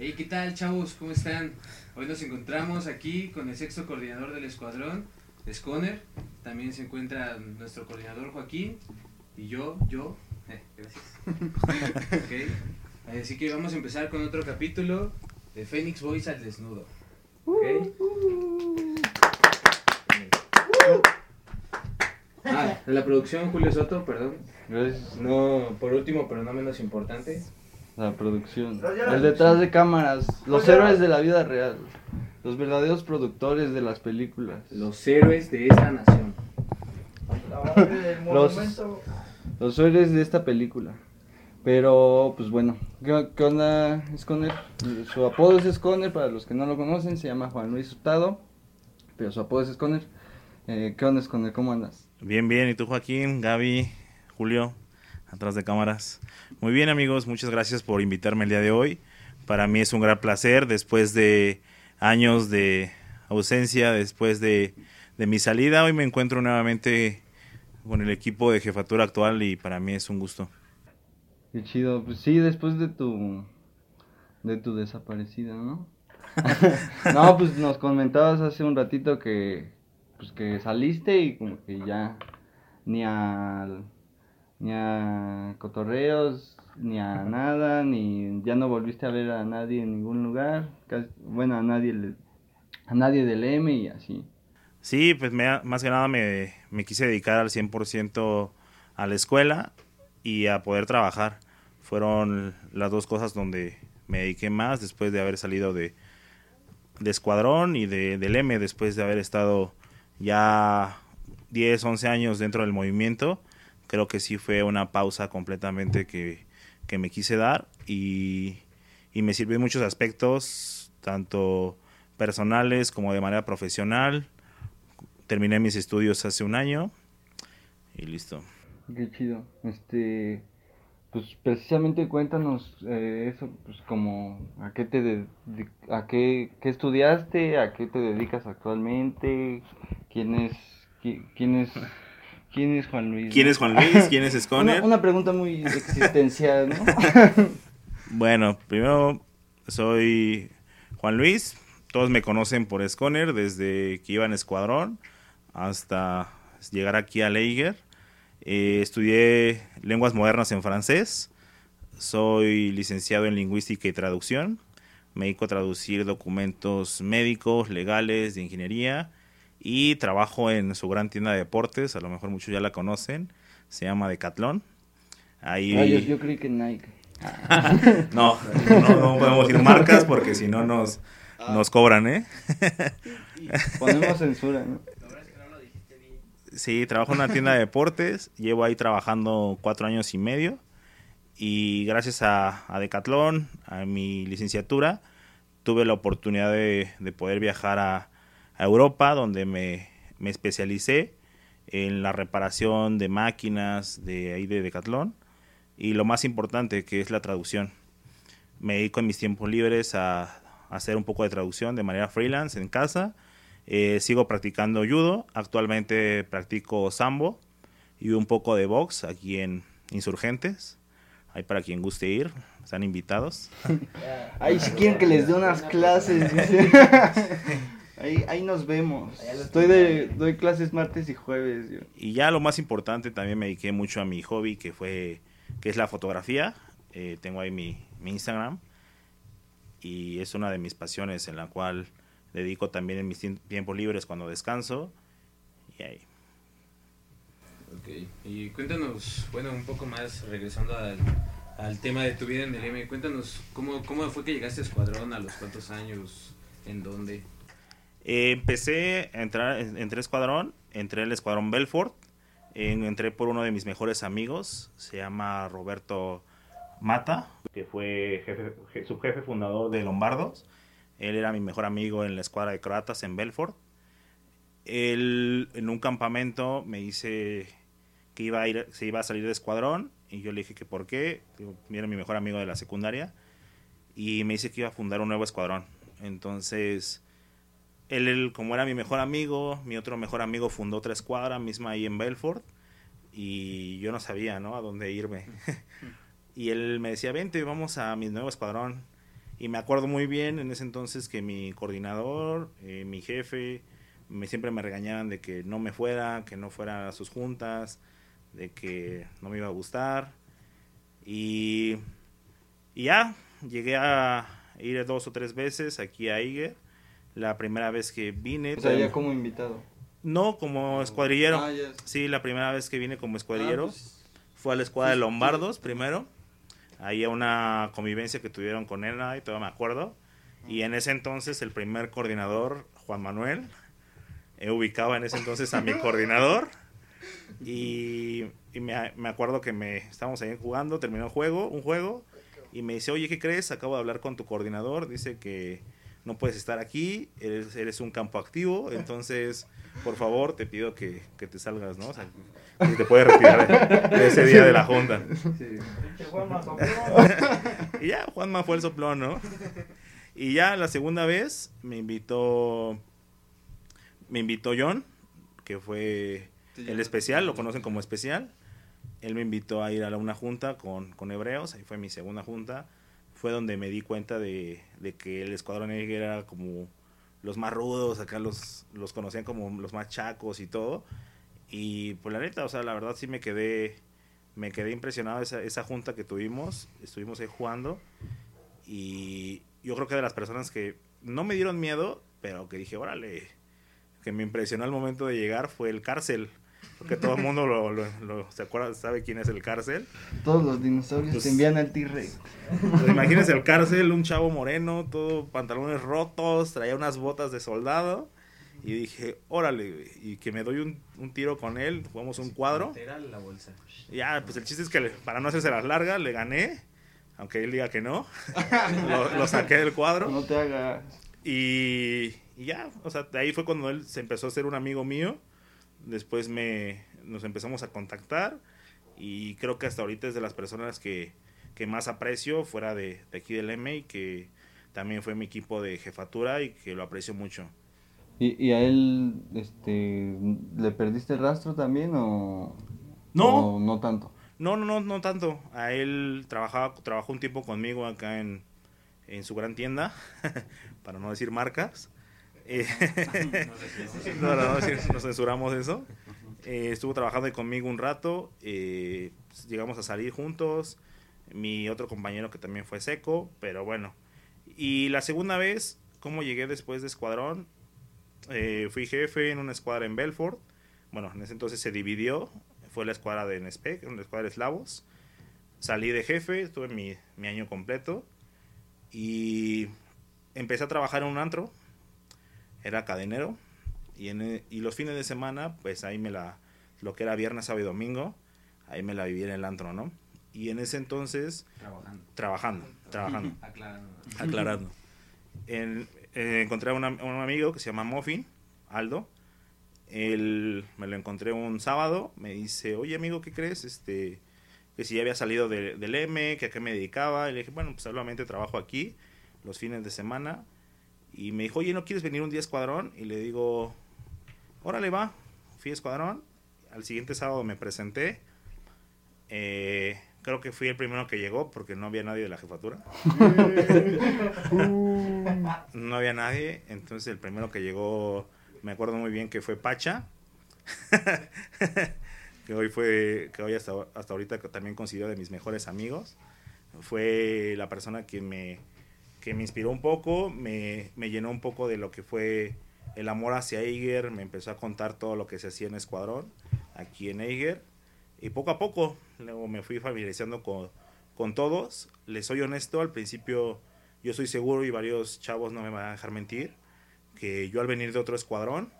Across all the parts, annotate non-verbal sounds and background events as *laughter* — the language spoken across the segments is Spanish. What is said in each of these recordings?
Hey, ¿qué tal, chavos? ¿Cómo están? Hoy nos encontramos aquí con el sexto coordinador del escuadrón, Sconer. También se encuentra nuestro coordinador Joaquín y yo, yo. Eh, gracias. *laughs* Así que vamos a empezar con otro capítulo de Phoenix Boys al desnudo. Ok. Ah, la producción Julio Soto, perdón. No, por último, pero no menos importante, La producción. El detrás de cámaras. Los héroes de la vida real. Los verdaderos productores de las películas. los héroes de esta nación. Los, los héroes de esta película. Pero, pues bueno. ¿Qué, qué onda, Sconer? Su apodo es Sconer, para los que no lo conocen. Se llama Juan Luis Hurtado. Pero su apodo es Sconer. Eh, ¿Qué onda, Sconer? ¿Cómo andas? Bien, bien. ¿Y tú, Joaquín, Gaby, Julio, atrás de cámaras? Muy bien, amigos. Muchas gracias por invitarme el día de hoy. Para mí es un gran placer después de años de ausencia, después de, de mi salida. Hoy me encuentro nuevamente con el equipo de jefatura actual y para mí es un gusto. Qué chido. Pues sí, después de tu. de tu desaparecida, ¿no? *laughs* no, pues nos comentabas hace un ratito que. pues que saliste y como que ya. ni a. ni a cotorreos, ni a nada, ni. ya no volviste a ver a nadie en ningún lugar. casi- bueno, a nadie. le- a nadie del M y así. Sí, pues me- más que nada me, me quise dedicar al 100% a la escuela y a poder trabajar. Fueron las dos cosas donde me dediqué más después de haber salido de, de escuadrón y de, del M, después de haber estado ya 10, 11 años dentro del movimiento. Creo que sí fue una pausa completamente que, que me quise dar y, y me sirvió en muchos aspectos, tanto personales como de manera profesional. Terminé mis estudios hace un año y listo. Qué chido. Este, pues precisamente cuéntanos eh, eso, pues como a qué te de- a qué, qué estudiaste, a qué te dedicas actualmente, quién es qui- quién es quién es Juan Luis. ¿Quién es Juan Luis? ¿Quién es *laughs* Una, Sconer? una pregunta muy existencial, ¿no? *laughs* Bueno, primero soy Juan Luis. Todos me conocen por Sconer desde que iba en escuadrón hasta llegar aquí a Leiger. Eh, estudié lenguas modernas en francés. Soy licenciado en lingüística y traducción. Me dedico a traducir documentos médicos, legales, de ingeniería. Y trabajo en su gran tienda de deportes. A lo mejor muchos ya la conocen. Se llama Decathlon. Ahí... Ah, yo, yo creí que Nike. *laughs* No, no, no podemos decir marcas porque si no nos, nos cobran, ¿eh? Ponemos censura, ¿no? Sí, trabajo en una tienda de deportes, llevo ahí trabajando cuatro años y medio y gracias a, a Decathlon, a mi licenciatura, tuve la oportunidad de, de poder viajar a, a Europa donde me, me especialicé en la reparación de máquinas de ahí de Decathlon y lo más importante que es la traducción. Me dedico en mis tiempos libres a, a hacer un poco de traducción de manera freelance en casa. Eh, sigo practicando judo. Actualmente practico sambo y un poco de box aquí en Insurgentes. Ahí para quien guste ir, están invitados. *laughs* Ahí si quieren que les dé unas clases. *laughs* Ahí, ahí nos vemos. Estoy de, doy clases martes y jueves. yo. Y ya lo más importante, también me dediqué mucho a mi hobby, que fue que es la fotografía. Eh, tengo ahí mi, mi Instagram y es una de mis pasiones en la cual dedico también en mis tiem- tiempos libres cuando descanso. Y ahí. Ok, y cuéntanos, bueno, un poco más, regresando al, al tema de tu vida en el M, cuéntanos cómo, cómo fue que llegaste a Escuadrón, a los cuántos años, en dónde. Eh, empecé a entrar, entré escuadrón, entré al escuadrón Belfort, en- entré por uno de mis mejores amigos, se llama Roberto Mata, que fue jefe, je- subjefe fundador de Lombardos. Él era mi mejor amigo en la escuadra de croatas en Belfort. Él en un campamento me dice que iba a ir, se iba a salir de escuadrón y yo le dije que por qué, era mi mejor amigo de la secundaria y me dice que iba a fundar un nuevo escuadrón. Entonces, él, como era mi mejor amigo, mi otro mejor amigo fundó otra escuadra misma ahí en Belfort y yo no sabía, ¿no? A dónde irme. *laughs* y él me decía, vente, vamos a mi nuevo escuadrón. Y me acuerdo muy bien en ese entonces que mi coordinador, eh, mi jefe, me, siempre me regañaban de que no me fuera, que no fuera a sus juntas, de que no me iba a gustar. Y, y ya, llegué a ir dos o tres veces aquí a Iger. La primera vez que vine. O sea, ya como invitado. No, como escuadrillero. Ah, ya. Sí, la primera vez que vine como escuadrillero Ah, pues, fue a la escuadra de sí. Lombardos primero. Ahí a una convivencia que tuvieron con él, y todavía me acuerdo. Y en ese entonces el primer coordinador, Juan Manuel, eh, ubicaba en ese entonces a mi *laughs* coordinador. Y, y me, me acuerdo que me estábamos ahí jugando, terminó el juego, un juego, y me dice, oye, ¿qué crees? Acabo de hablar con tu coordinador, dice que no puedes estar aquí, eres, eres un campo activo, *laughs* entonces, por favor, te pido que, que te salgas, ¿no? O sea, que te puedes retirar de, de ese día de la junta. Sí. *laughs* Y ya, Juanma fue el soplón, ¿no? Y ya la segunda vez me invitó, me invitó John, que fue el especial, lo conocen como especial. Él me invitó a ir a la- una junta con, con hebreos, ahí fue mi segunda junta. Fue donde me di cuenta de, de que el escuadrón Eger era como los más rudos, acá los, los conocían como los más chacos y todo. Y pues la neta, o sea, la verdad sí me quedé, me quedé impresionado esa, esa junta que tuvimos, estuvimos ahí jugando. Y yo creo que de las personas que no me dieron miedo, pero que dije, órale, que me impresionó al momento de llegar fue el cárcel. Porque todo el mundo lo, lo- lo- se acuerda, sabe quién es el cárcel. Todos los dinosaurios Pues- te envían al T-Rex. Pues imagínense el cárcel, un chavo moreno, todo pantalones rotos, traía unas botas de soldado. Y dije, órale, güey", y que me doy un, un tiro con él, jugamos un cuadro. Lateral la bolsa. Ya, pues el chiste es que le- para no hacerse las largas, le gané, aunque él diga que no. *laughs* lo, lo saqué del cuadro. No te hagas. Y, y ya, o sea, de ahí fue cuando él se empezó a ser un amigo mío. Después me, nos empezamos a contactar y creo que hasta ahorita es de las personas que, que más aprecio fuera de, de aquí del M y que también fue mi equipo de jefatura y que lo aprecio mucho. ¿Y, y a él, este, le perdiste el rastro también o No. o no tanto? No, no, no, no tanto. A él trabajaba, trabajó un tiempo conmigo acá en, en su gran tienda, *laughs* para no decir marcas. Eh, *laughs* no, no, nos censuramos eso. Eh, estuvo trabajando conmigo un rato, eh, pues, llegamos a salir juntos. Mi otro compañero que también fue seco, pero bueno. Y la segunda vez, ¿cómo llegué después de escuadrón? Eh, fui jefe en una escuadra en Belfort. Bueno, en ese entonces se dividió. Fue la escuadra de Nespec, una escuadra de eslavos. Salí de jefe, estuve mi, mi año completo. Y empecé a trabajar en un antro. Era cadenero. Y, en, e- y los fines de semana, pues ahí me la. Lo que era viernes, sábado y domingo, ahí me la viví en el antro, ¿no? Y en ese entonces, Trabajando. trabajando, trabajando *laughs* Aclarando. aclarando. En- eh, encontré a una- un amigo que se llama Muffin, Aldo. Él me lo encontré un sábado. Me dice, oye amigo, ¿qué crees? Este, que si ya había salido de- del M, que a qué me dedicaba. Y le dije, bueno, pues solamente trabajo aquí los fines de semana. Y me dijo, oye, ¿no quieres venir un día a escuadrón? Y le digo, órale, va. Fui a escuadrón. Al siguiente sábado me presenté. Eh, creo que fui el primero que llegó porque no había nadie de la jefatura. *laughs* No había nadie, entonces el primero que llegó, me acuerdo muy bien que fue Pacha, *laughs* que hoy fue, que hoy hasta, hasta ahorita también considero de mis mejores amigos. Fue la persona que me, que me inspiró un poco, me, me llenó un poco de lo que fue el amor hacia Eiger, me empezó a contar todo lo que se hacía en Escuadrón, aquí en Eiger, y poco a poco luego me fui familiarizando con, con todos. Les soy honesto, al principio yo estoy seguro y varios chavos no me van a dejar mentir que yo al venir de otro escuadrón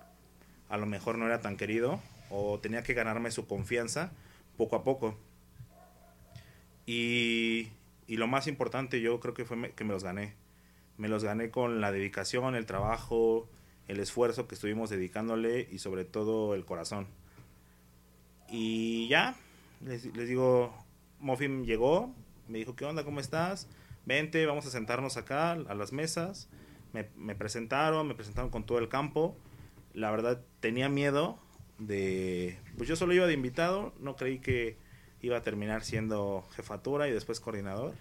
a lo mejor no era tan querido o tenía que ganarme su confianza poco a poco. Y, y lo más importante yo creo que fue me- que me los gané. Me los gané con la dedicación, el trabajo, el esfuerzo que estuvimos dedicándole y sobre todo el corazón. Y ya, les, les digo, Muffin llegó, me dijo, ¿qué onda? ¿Cómo estás? Vente, vamos a sentarnos acá a las mesas. Me, me presentaron, me presentaron con todo el campo. La verdad tenía miedo de... Pues yo solo iba de invitado, no creí que iba a terminar siendo jefatura y después coordinador.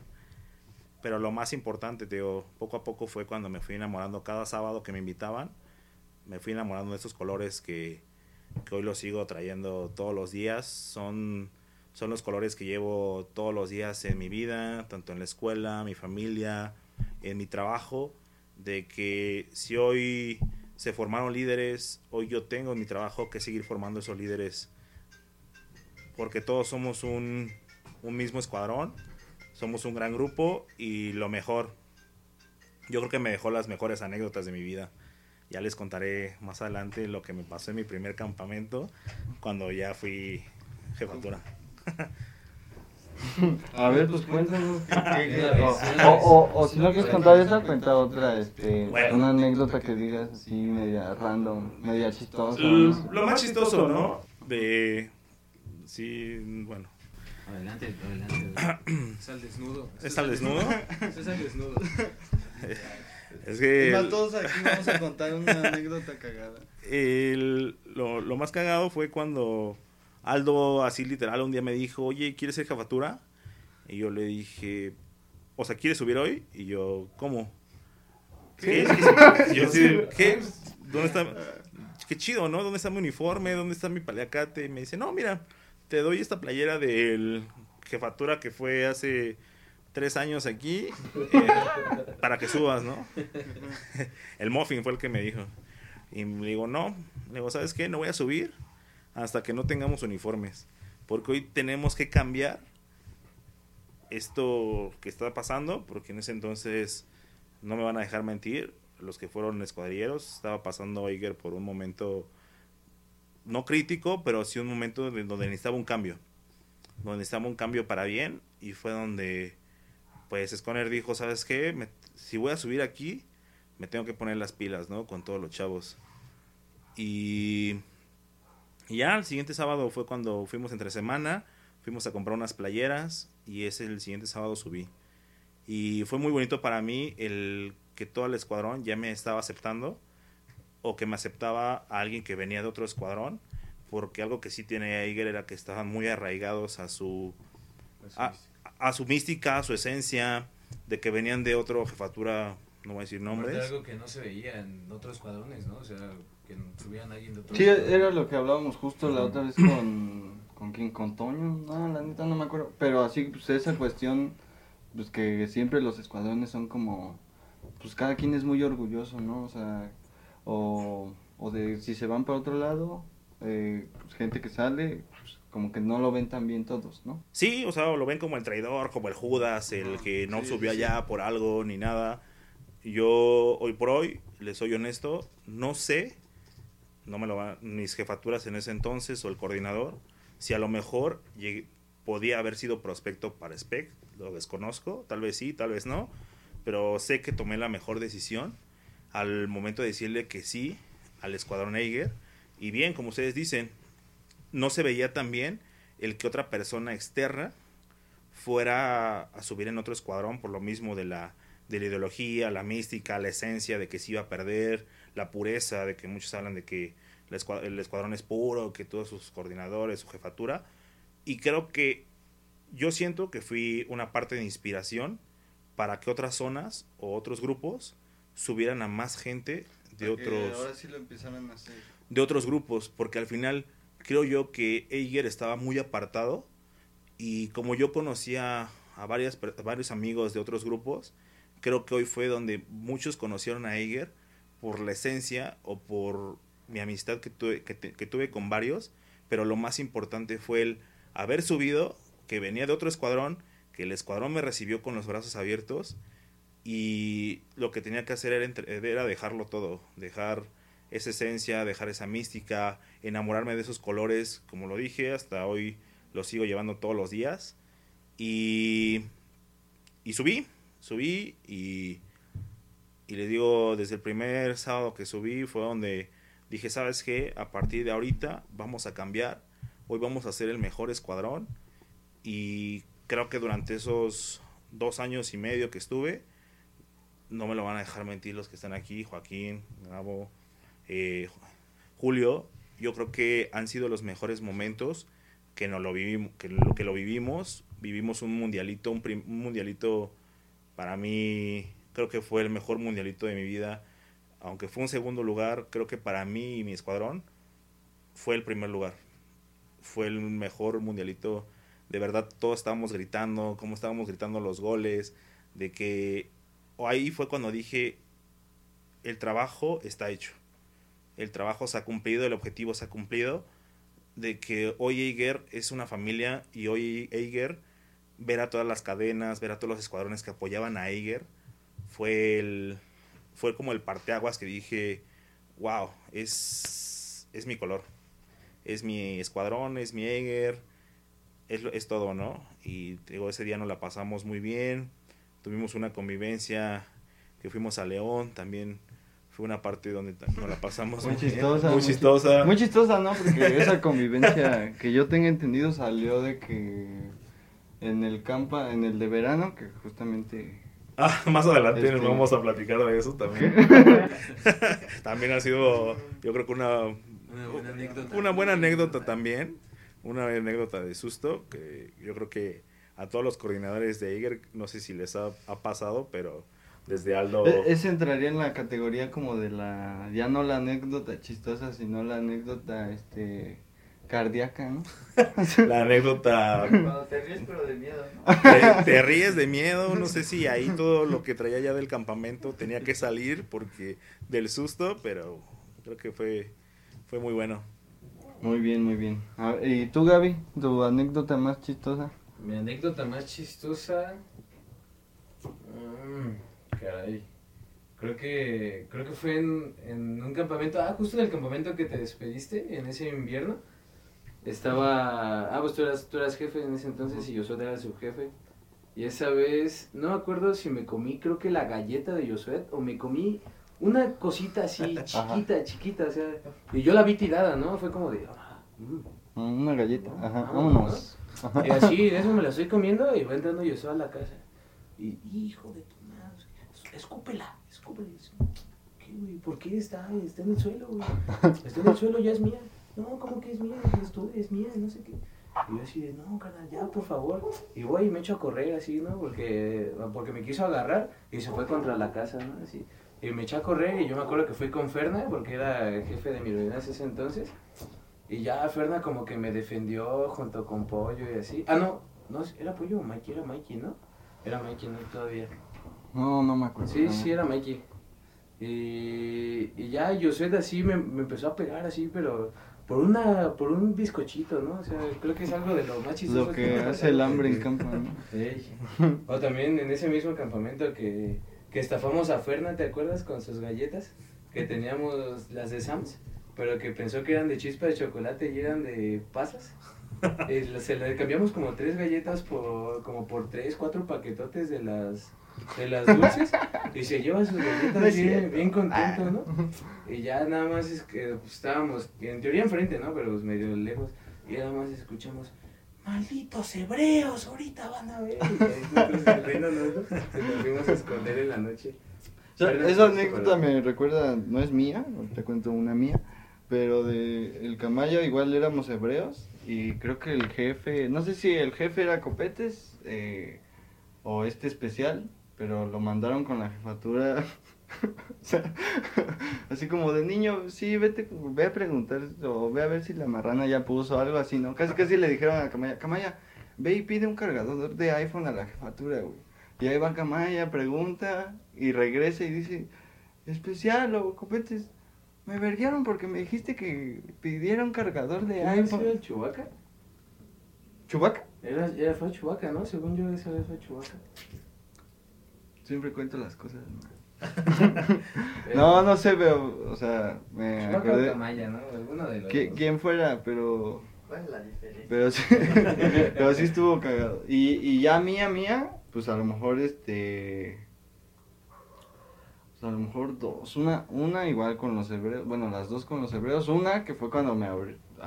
Pero lo más importante, te digo, poco a poco fue cuando me fui enamorando cada sábado que me invitaban. Me fui enamorando de esos colores que, que hoy los sigo trayendo todos los días. Son, son los colores que llevo todos los días en mi vida, tanto en la escuela, mi familia, en mi trabajo. De que si hoy se formaron líderes, hoy yo tengo en mi trabajo que seguir formando esos líderes. Porque todos somos un, un mismo escuadrón, somos un gran grupo y lo mejor, yo creo que me dejó las mejores anécdotas de mi vida. Ya les contaré más adelante lo que me pasó en mi primer campamento cuando ya fui jefatura. *laughs* A ver, pues cuéntanos. *laughs* O, o, o si no quieres contar esa, cuenta otra, este, Bueno. una anécdota que digas así media random, media chistosa. L- no sé. Lo más chistoso, ¿no? De... Sí, bueno. Adelante, adelante. Es al desnudo. ¿Es al desnudo? Es al *laughs* desnudo. Es que... Igual todos aquí vamos a contar una anécdota cagada. el- lo, lo más cagado fue cuando Aldo, así literal, un día me dijo, oye, ¿quieres ser jefatura? Y yo le dije, o sea, ¿quieres subir hoy? Y yo, ¿cómo? ¿Qué? Yo así, *laughs* ¿qué? ¿Dónde está? Qué chido, ¿no? ¿Dónde está mi uniforme? ¿Dónde está mi paliacate? Y me dice, no, mira, te doy esta playera del jefatura que fue hace tres años aquí eh, *laughs* para que subas, ¿no? *laughs* el Muffin fue el que me dijo. Y le digo, no, le digo, ¿sabes qué? No voy a subir hasta que no tengamos uniformes. Porque hoy tenemos que cambiar esto que está pasando, porque en ese entonces no me van a dejar mentir, los que fueron escuadrilleros, estaba pasando Eiger por un momento no crítico, pero sí un momento de- donde necesitaba un cambio, donde necesitaba un cambio para bien, y fue donde, pues, Sconner dijo, ¿sabes qué? Me- si voy a subir aquí, me tengo que poner las pilas, ¿no? Con todos los chavos. Y, y ya el siguiente sábado fue cuando fuimos entre semana, fuimos a comprar unas playeras y ese el siguiente sábado subí. Y fue muy bonito para mí el que todo el escuadrón ya me estaba aceptando o que me aceptaba a alguien que venía de otro escuadrón, porque algo que sí tiene Eiger era que estaban muy arraigados a su a, a su mística, a su esencia, de que venían de otra jefatura, no voy a decir nombres. algo que no se veía en otros escuadrones, ¿no? O sea, que subían a alguien de otro Sí, escuadrón. era lo que hablábamos justo la otra vez con... ¿Con quién? ¿Con Toño? No, la neta no me acuerdo. Pero así, pues esa cuestión, pues que siempre los escuadrones son como... Pues cada quien es muy orgulloso, ¿no? O sea, o, o de si se van para otro lado, eh, pues gente que sale, pues como que no lo ven tan bien todos, ¿no? Sí, o sea, lo ven como el traidor, como el Judas, el que no sí, subió sí. allá por algo ni nada. Yo, hoy por hoy, les soy honesto, no sé, no me lo van, mis jefaturas en ese entonces o el coordinador, si a lo mejor llegué- podía haber sido prospecto para SPEC, lo desconozco, tal vez sí, tal vez no, pero sé que tomé la mejor decisión al momento de decirle que sí al escuadrón Eiger. Y bien, como ustedes dicen, no se veía tan bien el que otra persona externa fuera a subir en otro escuadrón por lo mismo de la, de la ideología, la mística, la esencia de que se iba a perder, la pureza de que muchos hablan de que el escua- el escuadrón es puro, que todos sus coordinadores, su jefatura. Y creo que yo siento que fui una parte de inspiración para que otras zonas o otros grupos subieran a más gente de otros Ahora sí lo empezaron a hacer. de otros grupos, porque al final creo yo que Eiger estaba muy apartado y como yo conocía a, varias, a varios amigos de otros grupos, creo que hoy fue donde muchos conocieron a Eiger por la esencia o por mi amistad que tuve, que, te- que tuve con varios, pero lo más importante fue el haber subido, que venía de otro escuadrón, que el escuadrón me recibió con los brazos abiertos y lo que tenía que hacer era, era dejarlo todo, dejar esa esencia, dejar esa mística, enamorarme de esos colores, como lo dije, hasta hoy los sigo llevando todos los días. Y, y subí, subí y, y le digo, desde el primer sábado que subí fue donde dije, ¿sabes qué? A partir de ahorita vamos a cambiar, hoy vamos a ser el mejor escuadrón y creo que durante esos dos años y medio que estuve, no me lo van a dejar mentir los que están aquí, Joaquín, Gabo, eh, Julio, yo creo que han sido los mejores momentos que no lo vivimos, que lo, vivimos, vivimos un mundialito, un, un mundialito Para mí, creo que fue el mejor mundialito de mi vida. Aunque fue un segundo lugar, creo que para mí y mi escuadrón fue el primer lugar. Fue el mejor mundialito. De verdad, todos estábamos gritando, como estábamos gritando los goles, de que ahí fue cuando dije, el trabajo está hecho. El trabajo se ha cumplido, el objetivo se ha cumplido. De que hoy Eiger es una familia y hoy Eiger ver a todas las cadenas, ver a todos los escuadrones que apoyaban a Eiger, fue el fue como el parteaguas que dije, wow, es, es mi color, es mi escuadrón, es mi Eiger, es, es todo, ¿no? Y digo, ese día nos la pasamos muy bien, tuvimos una convivencia que fuimos a León, también fue una parte donde nos la pasamos muy, chistosa. muy chistosa. Muy chistosa, ¿no? Porque esa convivencia que yo tenga entendido salió de que en el campa, en el de verano, que justamente Ah, más adelante Este- nos vamos a platicar de eso también. *laughs* también ha sido, yo creo que una, Una buena anécdota. una buena anécdota también. Una anécdota de susto que yo creo que a todos los coordinadores de Iger, no sé si les ha, ha pasado, pero desde Aldo... E- Ese entraría en la categoría como de la, ya no la anécdota chistosa, sino la anécdota, este, cardíaca, ¿no? *laughs* La anécdota... Cuando te ríes pero de miedo, ¿no? Te, te ríes de miedo, no sé si ahí todo lo que traía ya del campamento tenía que salir porque del susto, pero creo que fue, fue muy bueno. Muy bien, muy bien. Ver, ¿Y tú, Gaby? ¿Tu anécdota más chistosa? Mi anécdota más chistosa. mm, caray. Creo que creo que fue en, en un campamento, ah, justo en el campamento que te despediste en ese invierno. Estaba, ah, pues tú eras, tú eras jefe en ese entonces y Josué era su jefe. Y esa vez, no me acuerdo si me comí, creo que la galleta de Josué o me comí una cosita así *laughs* chiquita, chiquita, o sea, y yo la vi tirada, ¿no? Fue como de, ah, mm. Una galleta, ajá, vámonos. Y así, de eso me la estoy comiendo y va entrando Josué a la casa. Y, hijo de tu madre, escúpela, escúpela. ¿Qué? ¿Por qué está, está en el suelo, güey? Está en el suelo, ya es mía. No, ¿cómo que es mía? Es, tu- es mía, no sé qué. Y yo así de, no, carnal, ya, por favor. Y voy y me echo a correr así, ¿no? Porque, porque me quiso agarrar y se fue contra la casa, ¿no? Así. Y me eché a correr y yo me acuerdo que fui con Ferna, porque era jefe de mi ordenanza ese entonces. Y ya Ferna como que me defendió junto con Pollo y así. Ah, no, no, era Pollo o Mikey, era Mikey, ¿no? Era Mikey, ¿no? Todavía. No, no me acuerdo. Sí, sí, era Mikey. Y, y ya Josué así me, me empezó a pegar así, pero por una por un bizcochito, ¿no? O sea, creo que es algo de lo más chistoso Lo que ha hace el hambre en campo, ¿no? O también en ese mismo campamento que, que estafamos a Ferna, ¿te acuerdas? Con sus galletas, que teníamos las de Sams, pero que pensó que eran de chispa de chocolate y eran de pasas. *laughs* La- se le cambiamos como tres galletas por como por tres, cuatro paquetotes de las de las dulces y se lleva sus galletas No bien, bien contento, ¿no? Y ya nada más es que pues, estábamos en teoría enfrente, ¿no? Pero pues, medio lejos y nada más escuchamos malditos hebreos, ahorita van a ver. Y ahí nosotros riéndonos, ¿no? Se nos fuimos a esconder en la noche. O sea, esa anécdota me recuerda, no es mía, te cuento una mía, pero de el Camaya igual éramos hebreos y creo que el jefe, no sé si el jefe era Copetes eh, o este especial, pero lo mandaron con la jefatura, *laughs* o sea, *laughs* así como de niño, sí, vete, ve a preguntar o ve a ver si la marrana ya puso algo así, ¿no? Casi casi le dijeron a Camaya, Camaya, ve y pide un cargador de iPhone a la jefatura, güey. Y ahí va Camaya, pregunta y regresa y dice, especial o copetes, me verguieron porque me dijiste que pidiera un cargador de ¿Quién había sido iPhone. el Chewbacca? ¿Chubaca? Era, era, fue Chewbacca, ¿no? Según yo, esa vez fue Chewbacca. Siempre cuento las cosas. *laughs* No, no sé, pero, o sea, me Chewbacca o acordé. Tamaya, ¿no? Alguno de los qui- dos. ¿Quién fuera? Pero, ¿Cuál es la diferencia? pero sí, *laughs* pero sí estuvo cagado. Y, y ya mía, mía, pues a lo mejor este... A lo mejor dos. Una, una igual con los hebreos, bueno, las dos con los hebreos. Una que fue cuando me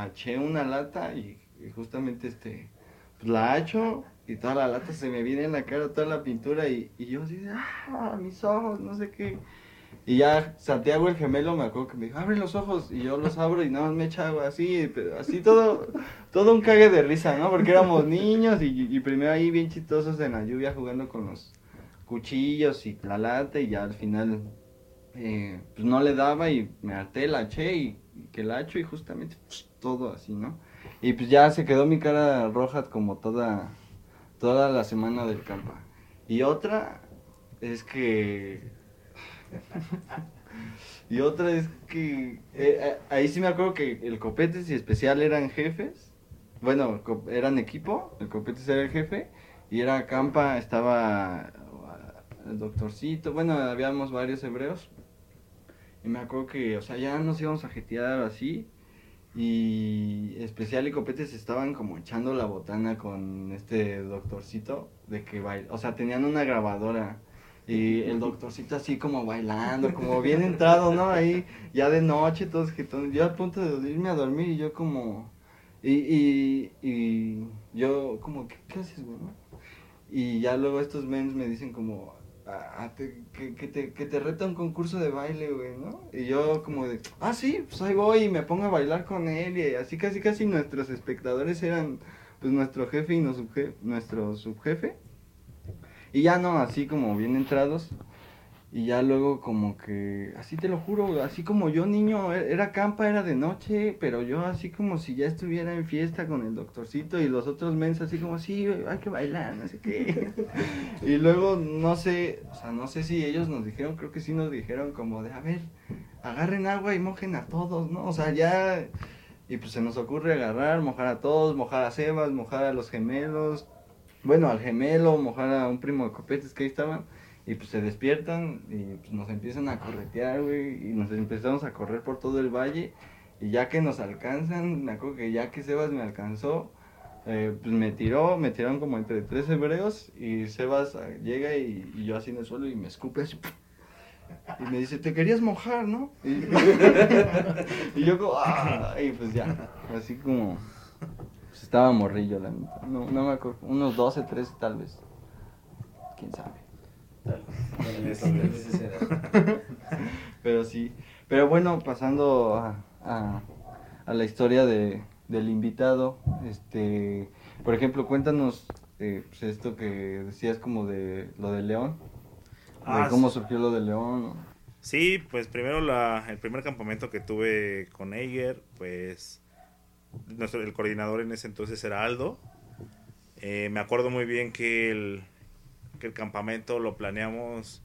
eché una lata y, justamente este, pues la hacho y toda la lata se me viene en la cara, toda la pintura y, y yo así, ah, mis ojos, no sé qué. Y ya Santiago el gemelo me acuerdo que me dijo, abre los ojos y yo los abro y nada más me echa agua así, así todo, todo un cague de risa, ¿no? Porque éramos niños y, y primero ahí bien chistosos en la lluvia jugando con los, cuchillos y la lata y ya al final eh, pues no le daba y me harté, la eché y, que la echo y justamente pues, todo así, ¿no? Y pues ya se quedó mi cara roja como toda, toda la semana del campa. Y otra es que... *laughs* y otra es que... eh, eh, ahí sí me acuerdo que el Copetes y Especial eran jefes. Bueno, eran equipo, el Copetes era el jefe. Y era Campa, estaba el doctorcito. Bueno, habíamos varios hebreos. Y me acuerdo que, o sea, ya nos íbamos a jetear así. Y Especial y Copetes estaban como echando la botana con este doctorcito de que bail o sea, tenían una grabadora y el doctorcito así como bailando, como bien entrado, ¿no? Ahí ya de noche, todos jetón, yo a punto de irme a dormir y yo como y, y, y yo como ¿qué, qué haces, güey? Y ya luego estos mens me dicen como "Ah, ah, te- que, te, que te reta un concurso de baile, güey, ¿no? Y yo como de, ah, sí, pues ahí voy y me pongo a bailar con él y así casi casi nuestros espectadores eran pues nuestro jefe y nuestro subjefe. Y ya no, así como bien entrados. Y ya luego como que, así te lo juro, así como yo niño, e- era campa, era de noche, pero yo así como si ya estuviera en fiesta con el doctorcito y los otros mens así como, sí, hay que bailar, no sé qué. *laughs* y luego no sé, o sea, no sé si ellos nos dijeron, creo que sí nos dijeron como de, a ver, agarren agua y mojen a todos, ¿no? O sea, ya... Y pues se nos ocurre agarrar, mojar a todos, mojar a Sebas, mojar a los gemelos, bueno, al gemelo, mojar a un primo de copetes que ahí estaban. Y pues se despiertan y pues nos empiezan a corretear, güey. Y nos empezamos a correr por todo el valle. Y ya que nos alcanzan, me acuerdo que ya que Sebas me alcanzó, eh, pues me tiró, me tiraron como entre tres hebreos. Y Sebas ah, llega y, yo así en el suelo y me escupe así. Y me dice, te querías mojar, ¿no? *laughs* Y, yo como, ah, y pues ya, así como, pues estaba morrillo, la neta. No, no me acuerdo, unos 12, 13 tal vez. Quién sabe. *laughs* Pero sí. Pero bueno, pasando a, a, a la historia de, del invitado, este, por ejemplo, cuéntanos eh, pues esto que decías como de lo de León, Ah, de cómo sí. surgió lo de León. ¿no? Sí, pues primero la, el primer campamento que tuve con Eiger, pues nuestro, el coordinador en ese entonces era Aldo. Eh, me acuerdo muy bien que el, que el campamento lo planeamos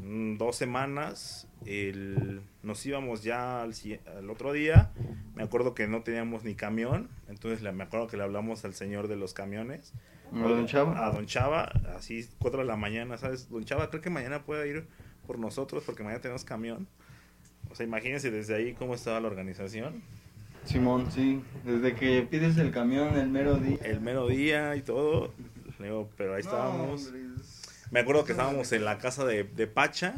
mm, dos semanas. El- nos íbamos ya al, al otro día. Me acuerdo que no teníamos ni camión. Entonces le- me acuerdo que le hablamos al señor de los camiones. ¿A don Chava? A Don Chava, así 4 de la mañana, ¿sabes? Don Chava, creo que mañana puede ir por nosotros porque mañana tenemos camión. O sea, imagínense desde ahí cómo estaba la organización. Simón, sí, desde que pides el camión el mero día. El mero día y todo. Digo, pero ahí estábamos. No, Me acuerdo que estábamos en la casa de, de Pacha.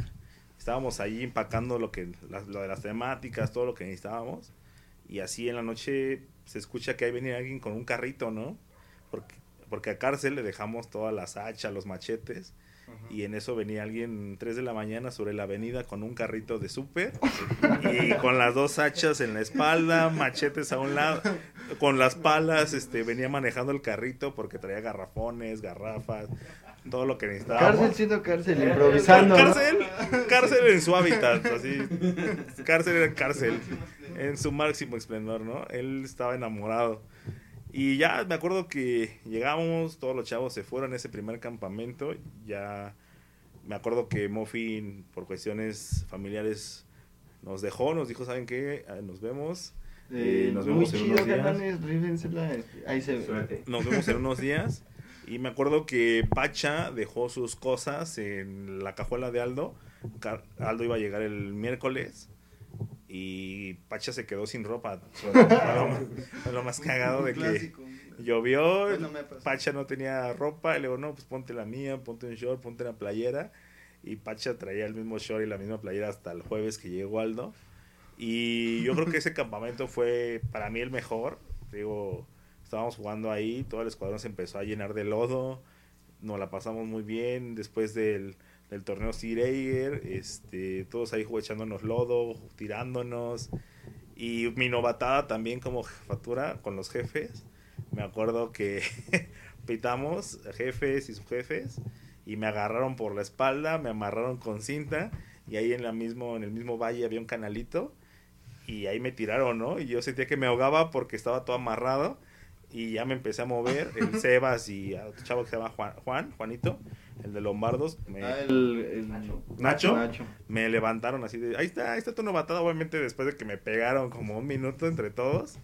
Estábamos ahí empacando lo que la- lo de las temáticas, todo lo que necesitábamos. Y así en la noche se escucha que ahí venía alguien con un carrito, ¿no? Porque, porque a cárcel le dejamos todas las hachas, los machetes. Y en eso venía alguien 3 de la mañana sobre la avenida con un carrito de súper y con las dos hachas en la espalda, machetes a un lado, con las palas, este, venía manejando el carrito porque traía garrafones, garrafas, todo lo que necesitábamos. Cárcel siendo cárcel, improvisando. ¿no? Cárcel, cárcel en su hábitat, así. Cárcel era cárcel, en su máximo esplendor, ¿no? Él estaba enamorado. Y ya me acuerdo que llegamos, todos los chavos se fueron a ese primer campamento. Ya me acuerdo que Muffin, por cuestiones familiares, nos dejó, nos dijo, ¿saben qué? Ah, Nos vemos. Eh, nos muy vemos en chido, unos días. Ahí se ve. Nos vemos en unos días. Y me acuerdo que Pacha dejó sus cosas en la cajuela de Aldo. Aldo iba a llegar el miércoles. Y Pacha se quedó sin ropa. Lo, lo más cagado de que llovió. Pacha no tenía ropa. Y le digo, no, pues ponte la mía, ponte un short, ponte una playera. Y Pacha traía el mismo short y la misma playera hasta el jueves que llegó Aldo. Y yo creo que ese campamento fue para mí el mejor. Digo, estábamos jugando ahí, todo el escuadrón se empezó a llenar de lodo, nos la pasamos muy bien después del, del torneo Sireiger, este, todos ahí echándonos lodo, tirándonos. Y mi novatada también como jefatura con los jefes. Me acuerdo que *laughs* pitamos jefes y subjefes. y me agarraron por la espalda, me amarraron con cinta y ahí en la mismo en el mismo valle había un canalito y ahí me tiraron, ¿no? Y yo sentía que me ahogaba porque estaba todo amarrado y ya me empecé a mover, el *laughs* Sebas y otro chavo que se llama Juan, Juan Juanito, el de Lombardos, me, Ah, el, el- Nacho. Nacho. me levantaron así de, ahí está, ahí está tu novatada, obviamente después de que me pegaron como un minuto entre todos,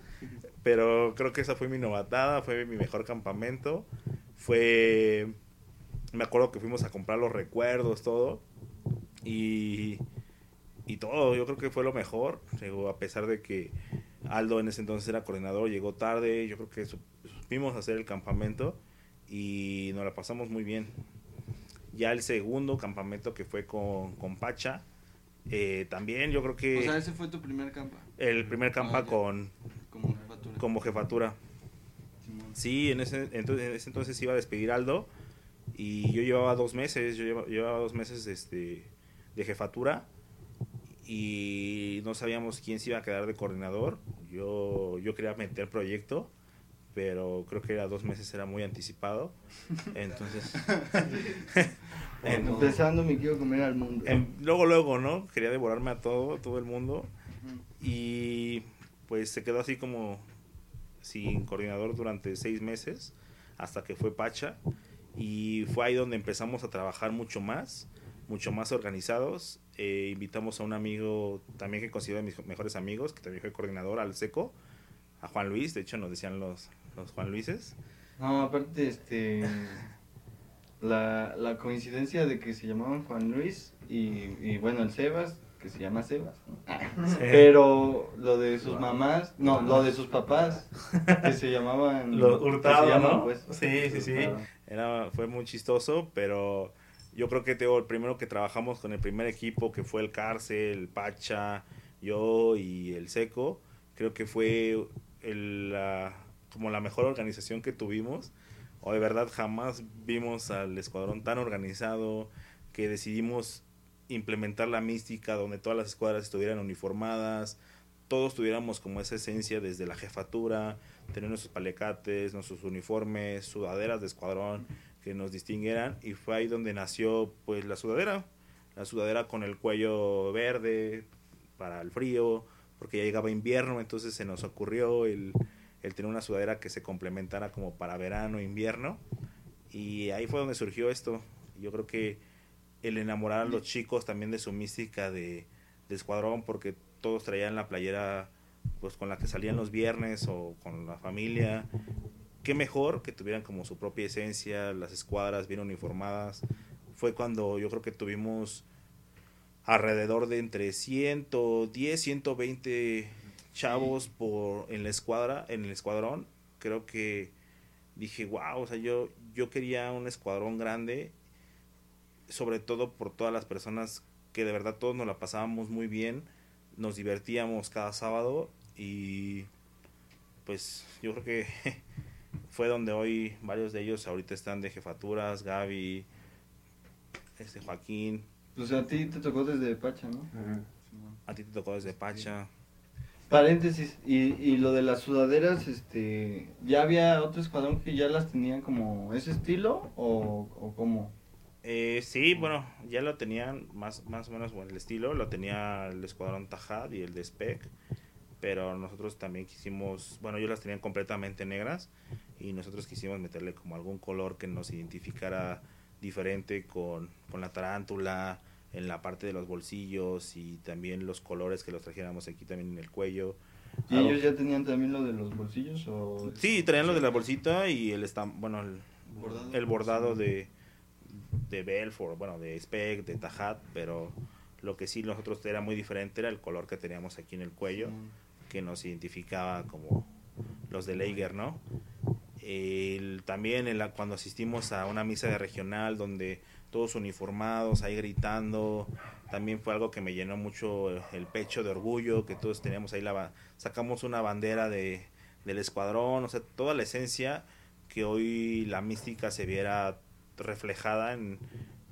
pero creo que esa fue mi novatada, fue mi mejor campamento, fue, me acuerdo que fuimos a comprar los recuerdos, todo, y, y todo, yo creo que fue lo mejor, a pesar de que Aldo en ese entonces era coordinador, llegó tarde, yo creo que su- supimos hacer el campamento y nos la pasamos muy bien. Ya el segundo campamento que fue con, con Pacha, eh, también yo creo que O sea, ese fue tu primer campa. el primer campa Ah, con Como jefatura. como jefatura. Sí, en ese entonces, en ese entonces iba a despedir Aldo y yo llevaba dos meses, yo llevaba, llevaba dos meses este, de jefatura y no sabíamos quién se iba a quedar de coordinador. Yo, yo quería meter proyecto, pero creo que era dos meses era muy anticipado. *laughs* Entonces, *laughs* en- Empezando me quiero comer al mundo. en- luego, luego, ¿no? Quería devorarme a todo, a todo el mundo. Y pues se quedó así como sin coordinador durante seis meses hasta que fue Pacha y fue ahí donde empezamos a trabajar mucho más, mucho más organizados. Eh, invitamos a un amigo también que considero de mis mejores amigos, que también fue coordinador, al Seco, a Juan Luis, de hecho nos decían los, los Juan Luises. No, aparte, este. *laughs* La, la coincidencia de que se llamaban Juan Luis y, y bueno, el Sebas, que se llama Sebas. ¿no? Pero lo de sus mamás, no, lo de sus papás, que se llamaban. Los Hurtado, llaman, ¿no? pues, Sí, sí, sí. Era, fue muy chistoso, pero yo creo que Teo, el primero que trabajamos con el primer equipo, que fue el Cárcel, el Pacha, yo y el Seco, creo que fue el, la- como la mejor organización que tuvimos. O de verdad jamás vimos al escuadrón tan organizado que decidimos implementar la mística donde todas las escuadras estuvieran uniformadas, todos tuviéramos como esa esencia desde la jefatura, tener nuestros palecates, nuestros uniformes, sudaderas de escuadrón que nos distinguieran y fue ahí donde nació pues la sudadera, la sudadera con el cuello verde para el frío, porque ya llegaba invierno, entonces se nos ocurrió el, el tener una sudadera que se complementara como para verano, invierno y ahí fue donde surgió esto. Yo creo que el enamorar a los chicos también de su mística de, de escuadrón, porque todos traían la playera pues con la que salían los viernes o con la familia. Qué mejor que tuvieran como su propia esencia, las escuadras bien uniformadas. Fue cuando yo creo que tuvimos alrededor de entre 110, 120 chavos por en la escuadra, en el escuadrón. Creo que dije, wow, o sea, yo yo quería un escuadrón grande sobre todo por todas las personas que de verdad todos nos la pasábamos muy bien, nos divertíamos cada sábado y pues yo creo que *laughs* fue donde hoy varios de ellos ahorita están de jefaturas, Gaby, este Joaquín, Pues a ti te tocó desde Pacha, ¿no? Ajá. A ti te tocó desde Pacha. Paréntesis, y, y lo de las sudaderas, este, ¿ya había otro escuadrón que ya las tenían como ese estilo o, o cómo? Eh, sí, bueno, ya lo tenían más, más o menos bueno, el estilo, lo tenía el Escuadrón Tajad y el de Spec, pero nosotros también quisimos, bueno, yo las tenían completamente negras y nosotros quisimos meterle como algún color que nos identificara diferente con, con la tarántula, en la parte de los bolsillos y también los colores que los trajéramos aquí también en el cuello. ¿Y Algo- ellos ya tenían también lo de los bolsillos o...? Sí, traían lo de la bolsita y el estam- bueno, el Bordado. el bordado de, de Belfort, bueno, de Spec, de Tajat, pero lo que sí nosotros era muy diferente era el color que teníamos aquí en el cuello, que nos identificaba como los de Leiger, ¿no? El- también en la- cuando asistimos a una misa de regional donde todos uniformados, ahí gritando, también fue algo que me llenó mucho el pecho de orgullo, que todos teníamos ahí la sacamos una bandera de, del escuadrón, o sea, toda la esencia que hoy la mística se viera reflejada en,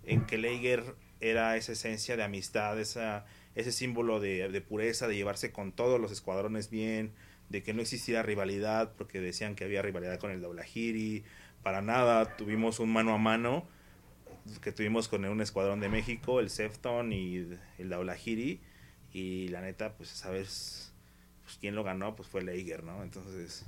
en que Leiger era esa esencia de amistad, esa, ese símbolo de, de pureza, de llevarse con todos los escuadrones bien, de que no existiera rivalidad, porque decían que había rivalidad con el Doblajiri, para nada, tuvimos un mano a mano que tuvimos con un escuadrón de México, el Sefton y el Daulahiri. Y la neta, pues esa vez, pues quien lo ganó, pues fue el Eiger, ¿no? Entonces,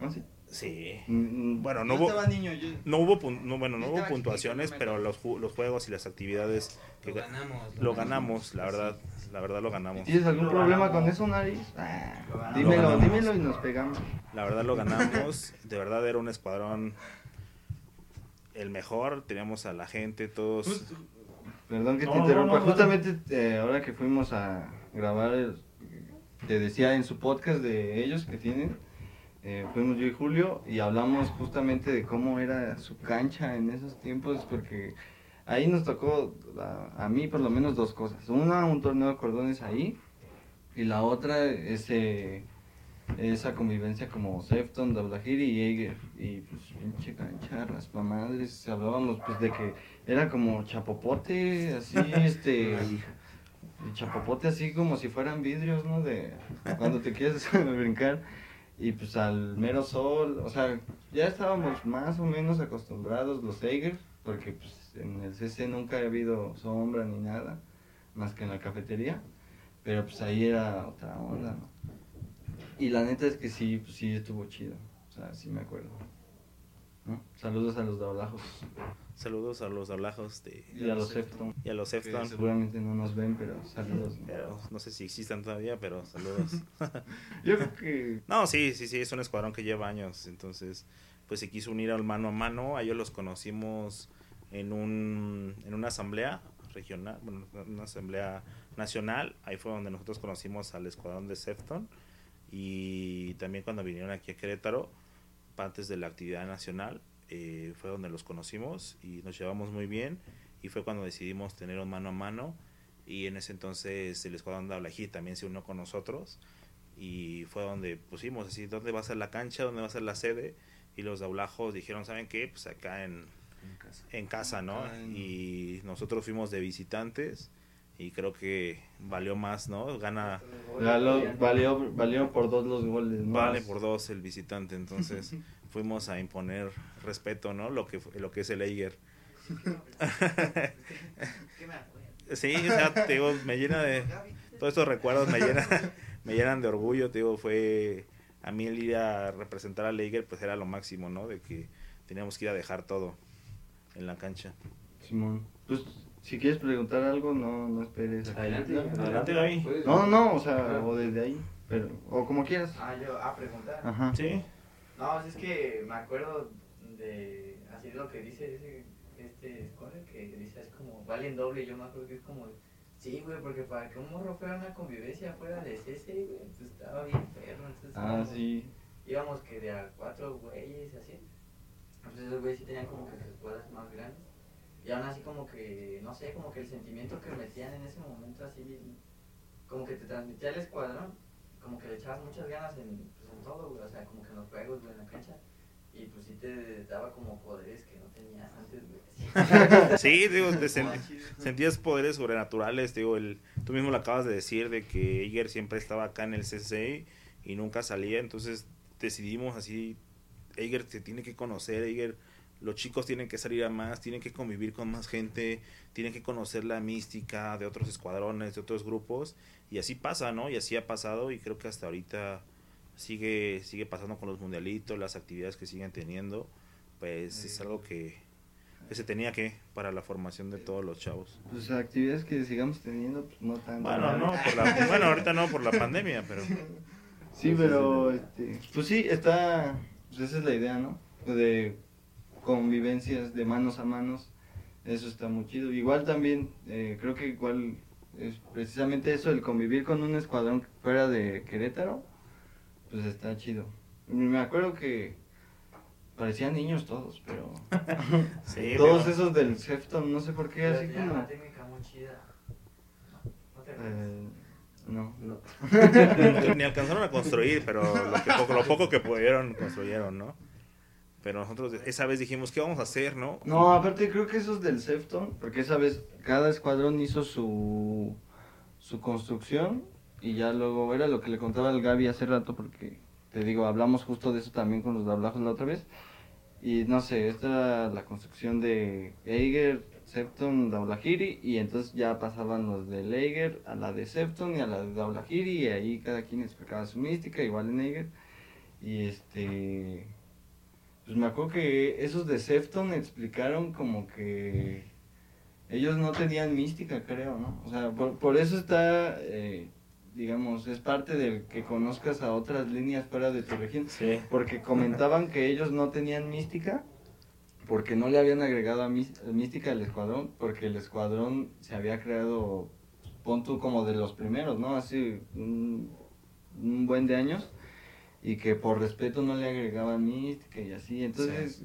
¿Ah, sí? sí. Mm, Bueno, no yo hubo- estaba niño, yo- No hubo, pun- no, bueno, no hubo puntuaciones, chiquito, no pero los, ju- los juegos y las actividades que Lo ga- ganamos. lo ganamos, la verdad, la verdad lo ganamos. ¿Tienes algún Lo problema ganamos. con eso, Nariz? Ah, Lo ganamos. dímelo, Lo ganamos. dímelo y nos pegamos. La verdad lo ganamos, de verdad era un escuadrón el mejor, teníamos a la gente, todos... Perdón que No, te no, interrumpa. no, Justamente eh, ahora que fuimos a grabar, el- te decía en su podcast de ellos que tienen, eh, fuimos yo y Julio y hablamos justamente de cómo era su cancha en esos tiempos, porque ahí nos tocó, a, a mí por lo menos dos cosas. Una, un torneo de cordones ahí, y la otra, ese, esa convivencia como Sefton, Dablahiri y Eiger. Y pues pinche cancha, raspamadres, hablábamos pues de que era como chapopote, así, *laughs* este... el chapopote así como si fueran vidrios, ¿no? De cuando te quieres *laughs* brincar. Y pues al mero sol, o sea, ya estábamos más o menos acostumbrados los Eiger, porque pues en el CC nunca ha habido sombra ni nada, más que en la cafetería. Pero pues ahí era otra onda, ¿no? Y la neta es que sí, pues sí estuvo chido. O sea, sí me acuerdo. ¿no? Saludos a los dablajos Saludos a los ablajos de, y a los Sefton. y a los seguramente no nos ven, pero saludos. ¿no? Pero no sé si existan todavía, pero saludos. *laughs* Yo creo que *laughs* No, sí, sí, sí, es un escuadrón que lleva años, entonces pues se quiso unir al mano a mano, a ellos los conocimos en un en una asamblea regional, bueno, una asamblea nacional, ahí fue donde nosotros conocimos al escuadrón de Sefton y también cuando vinieron aquí a Querétaro, antes de la actividad nacional, eh, fue donde los conocimos y nos llevamos muy bien y fue cuando decidimos tener un mano a mano y en ese entonces el escuadrón de Ablají también se unió con nosotros y fue donde pusimos así, ¿dónde va a ser la cancha? ¿Dónde va a ser la sede? Y los daulajos dijeron, ¿saben qué? Pues acá en, En casa. en casa, ¿no? En- Y nosotros fuimos de visitantes y creo que valió más, ¿no? Gana, Valió, valió, valió por dos los goles. ¿no? vale por dos el visitante, entonces *laughs* fuimos a imponer respeto, ¿no? Lo que, fue- lo que es el Eiger. *laughs* Sí, o sea, te digo, me llena de... Todos estos recuerdos me llenan, *laughs* me llenan de orgullo, te digo, fue... A mí el ir a representar a Eiger, pues era lo máximo, ¿no? De que teníamos que ir a dejar todo en la cancha. Simón. Pues si quieres preguntar algo, no, no esperes. a que- Adelante, Adelante, Gaby. No, no, o sea, o desde ahí. Pero, o como quieras. Ah, yo, a preguntar. Ajá. Sí, No, es que me acuerdo de, así lo que dice ese, este Score, que dice, es como, valen doble, yo me acuerdo que es como, sí, güey, porque para que un morro fuera una convivencia fuera de CC, güey, pues estaba bien perro, entonces Ah, íbamos, sí. íbamos que de a cuatro güeyes así, entonces esos güeyes sí tenían como que sus escuadras más grandes, y aún así como que, no sé, como que el sentimiento que metían en ese momento así, como que te transmitía el escuadrón, como que le echabas muchas ganas en, pues, en todo, güey, o sea, como que en los juegos, güey, en la cancha. Y pues sí te daba como poderes que no tenías antes, güey. *laughs* sí, digo, te sen- sentías poderes sobrenaturales, digo, el, tú mismo lo acabas de decir de que Eiger siempre estaba acá en el CC y nunca salía, entonces decidimos así, Eiger se tiene que conocer, Eiger, los chicos tienen que salir a más, tienen que convivir con más gente, tienen que conocer la mística de otros escuadrones, de otros grupos, y así pasa, ¿no? Y así ha pasado y creo que hasta ahorita sigue, sigue pasando con los mundialitos, las actividades que siguen teniendo, pues es algo que, que se tenía que para la formación de todos los chavos. Pues actividades que sigamos teniendo, pues no tanto. Bueno, no, por la, *laughs* bueno, ahorita no por la pandemia, pero Sí, pero, este, pues sí, está, pues esa es la idea, ¿no? De convivencias de manos a manos, eso está muy chido. Igual también, eh, creo que igual es precisamente eso, el convivir con un escuadrón fuera de Querétaro, pues está chido. Me acuerdo que parecían niños todos, pero *laughs* sí, *laughs* todos pero- esos del Sefton, no sé por qué, Pero así como... una técnica muy chida. No te acuerdas. eh, no, No. *laughs* ni alcanzaron a construir, pero lo, que poco, lo poco que pudieron construyeron, ¿no? Pero nosotros esa vez dijimos, ¿qué vamos a hacer, no? No, aparte creo que esos del Sefton, porque esa vez cada escuadrón hizo su, su construcción y ya luego era lo que le contaba al Gaby hace rato porque te digo, hablamos justo de eso también con los dablajos la otra vez y no sé, esta la construcción de Eiger, Septon, Daulahiri, y entonces ya pasaban los de Leiger a la de Septon y a la de Daulahiri, y ahí cada quien explicaba su mística, igual en Leiger. Y este. Pues me acuerdo que esos de Septon explicaron como que ellos no tenían mística, creo, ¿no? O sea, por, por eso está, eh, digamos, es parte de que conozcas a otras líneas fuera de tu región. Sí. Porque comentaban que ellos no tenían mística, porque no le habían agregado a mística al escuadrón, porque el escuadrón se había creado, pon tú como de los primeros, ¿no? Hace un, un buen de años, y que por respeto no le agregaban mística y así. Entonces,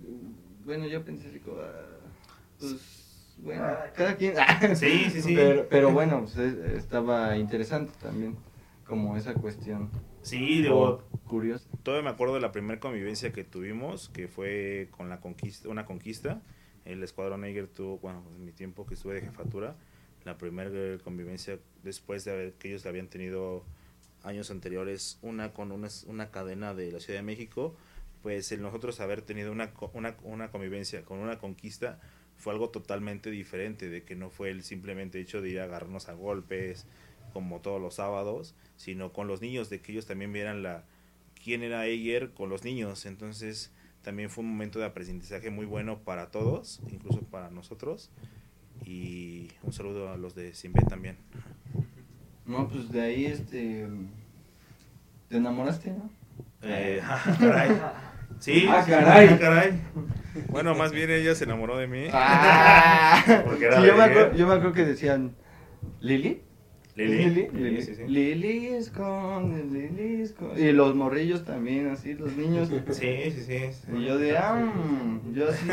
bueno, yo pensé, como, ah, pues, bueno, cada quien. *laughs* Sí, sí, sí. Pero, pero bueno, pues, es- estaba interesante también, como esa cuestión. Sí, digo, curiosa. todavía me acuerdo de la primera convivencia que tuvimos, que fue con la conquista, una conquista. El escuadrón Eiger tuvo, bueno, en mi tiempo que estuve de jefatura, la primera convivencia después de haber, que ellos habían tenido años anteriores una con una, una cadena de la Ciudad de México, pues el nosotros haber tenido una, una, una convivencia con una conquista fue algo totalmente diferente, de que no fue el simplemente hecho de ir a agarrarnos a golpes como todos los sábados, sino con los niños, de que ellos también vieran la quién era Eiger con los niños. Entonces también fue un momento de aprendizaje muy bueno para todos, incluso para nosotros. Y un saludo a los de Simbe también. No, pues de ahí, este. ¿Te enamoraste, no? Eh, *laughs* caray. Sí, Ah, caray. ah, caray. *laughs* Bueno, más bien ella se enamoró de mí. Ah, *laughs* Porque era Sí, yo, me acuerdo, yo me acuerdo que decían. ¿Lili? Lili. Lili, Lili, Lili, sí, sí. Lili esconde, Lili esconde. Y los morrillos también, así, los niños. Sí, sí, sí. Y yo de, ah, mm, yo así,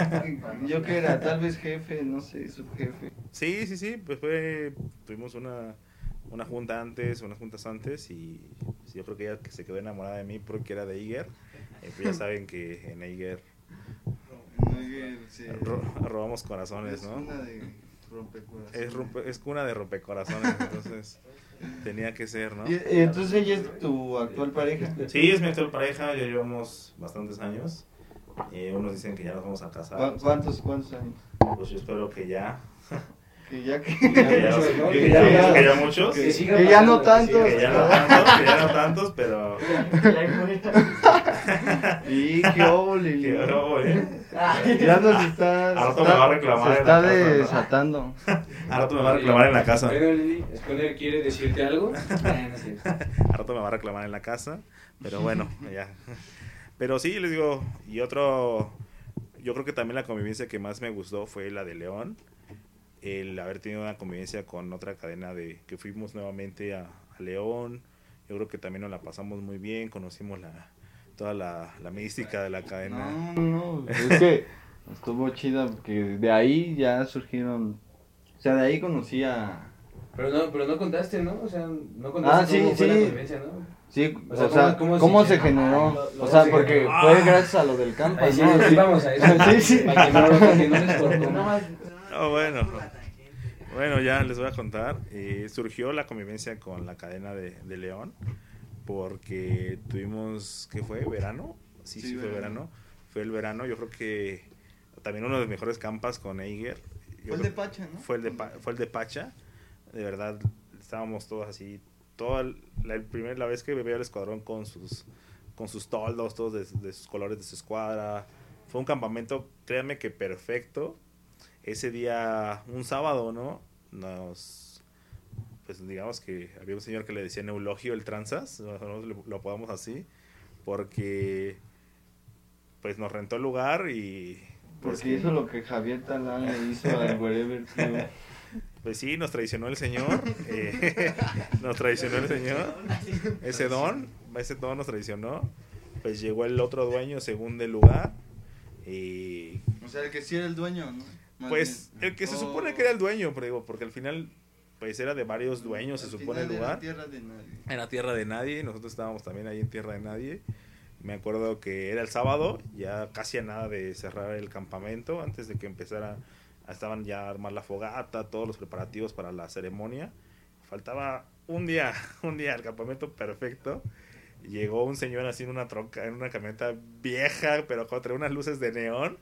yo que era tal vez jefe, no sé, subjefe. Sí, sí, sí, pues fue, tuvimos una, una junta antes, unas juntas antes y pues, yo creo que ella que se quedó enamorada de mí porque era de Iger. Eh, pues ya *laughs* saben que en Iger ro- robamos corazones, Es ¿no? una de rompecorazones. Es, rompe- es cuna de rompecorazones, *laughs* entonces tenía que ser, ¿no? Y, y entonces ella es tu actual pareja. Sí, es mi actual pareja, ya llevamos bastantes años. Eh, unos dicen que ya nos vamos a casar. ¿Cu- ¿Cuántos, cuántos años? Pues yo espero que ya. *laughs* Que ya que... Que ya, muchos, *laughs* ¿no? que Que ya- ya- que ya muchos. que- Que, que ya no que tantos. siga- ya no tantos, que ya no tantos, pero... *laughs* Y qué óvole, *laughs* que Lili. no, ¿eh? Ya nos está... Al rato está- me va a reclamar Se está desatando. Al rato me va a reclamar en la casa. Bueno, Lili, quiere decirte algo. Ah, sé. Al rato me va a reclamar en la casa. Pero bueno, ya. Pero sí, les digo, y otro, yo creo que también la convivencia que más me gustó fue la de León. El haber tenido una convivencia con otra cadena de que fuimos nuevamente a, a León. Yo creo que también nos la pasamos muy bien, conocimos la toda la, la mística de la cadena. No, no, es que estuvo chida porque de ahí ya surgieron... O sea, de ahí conocí a... Pero no, pero no contaste, ¿no? O sea, no contaste Ah, sí, cómo fue la convivencia, ¿no? Sí, O o sea, ¿cómo- ¿cómo, cómo se- se generó? Lo- o sea, se porque generó. fue Ah. gracias a lo del campo, sí, ¿no? sí, vamos a eso. *laughs* Sí, sí. Para que no, para que no les cortó. *laughs* Ah, bueno. Bueno, ya les voy a contar. Eh, surgió la convivencia con la cadena de, de León porque tuvimos, ¿qué fue? ¿Verano? Sí, sí, Sí, fue verano. Fue el verano. Yo creo que también uno de los mejores campas con Eiger. Fue el de Pacha, ¿no? Fue el de, Pa- fue el de Pacha. De verdad, estábamos todos así. Toda la, el primer, la vez que veía el escuadrón con sus, con sus toldos, todos de, de sus colores de su escuadra. Fue un campamento, créanme que perfecto. Ese día, un sábado, ¿no? Nos. Pues digamos que había un señor que le decía Neulogio el Tranzas, nosotros lo, lo apodamos así, porque pues nos rentó el lugar y pues, Porque hizo lo que Javier Talán le hizo al *laughs* Wherever. Pues sí, nos traicionó el señor. eh, *laughs* nos traicionó el señor. Ese don, ese don nos traicionó. Pues llegó el otro dueño según del lugar. Y O sea, el que sí era el dueño, ¿no? Más pues bien. el que se Oh. supone que era el dueño, pero digo, porque al final pues era de varios dueños, se Al supone el final era lugar. tierra de nadie. Era tierra de nadie, nosotros estábamos también ahí en tierra de nadie. Me acuerdo que era el sábado, ya casi a nada de cerrar el campamento, antes de que empezara, estaban ya a armar la fogata, todos los preparativos para la ceremonia. Faltaba un día, *laughs* un día al campamento perfecto. Llegó un señor así en una troca, en una camioneta vieja, pero contra unas luces de neón.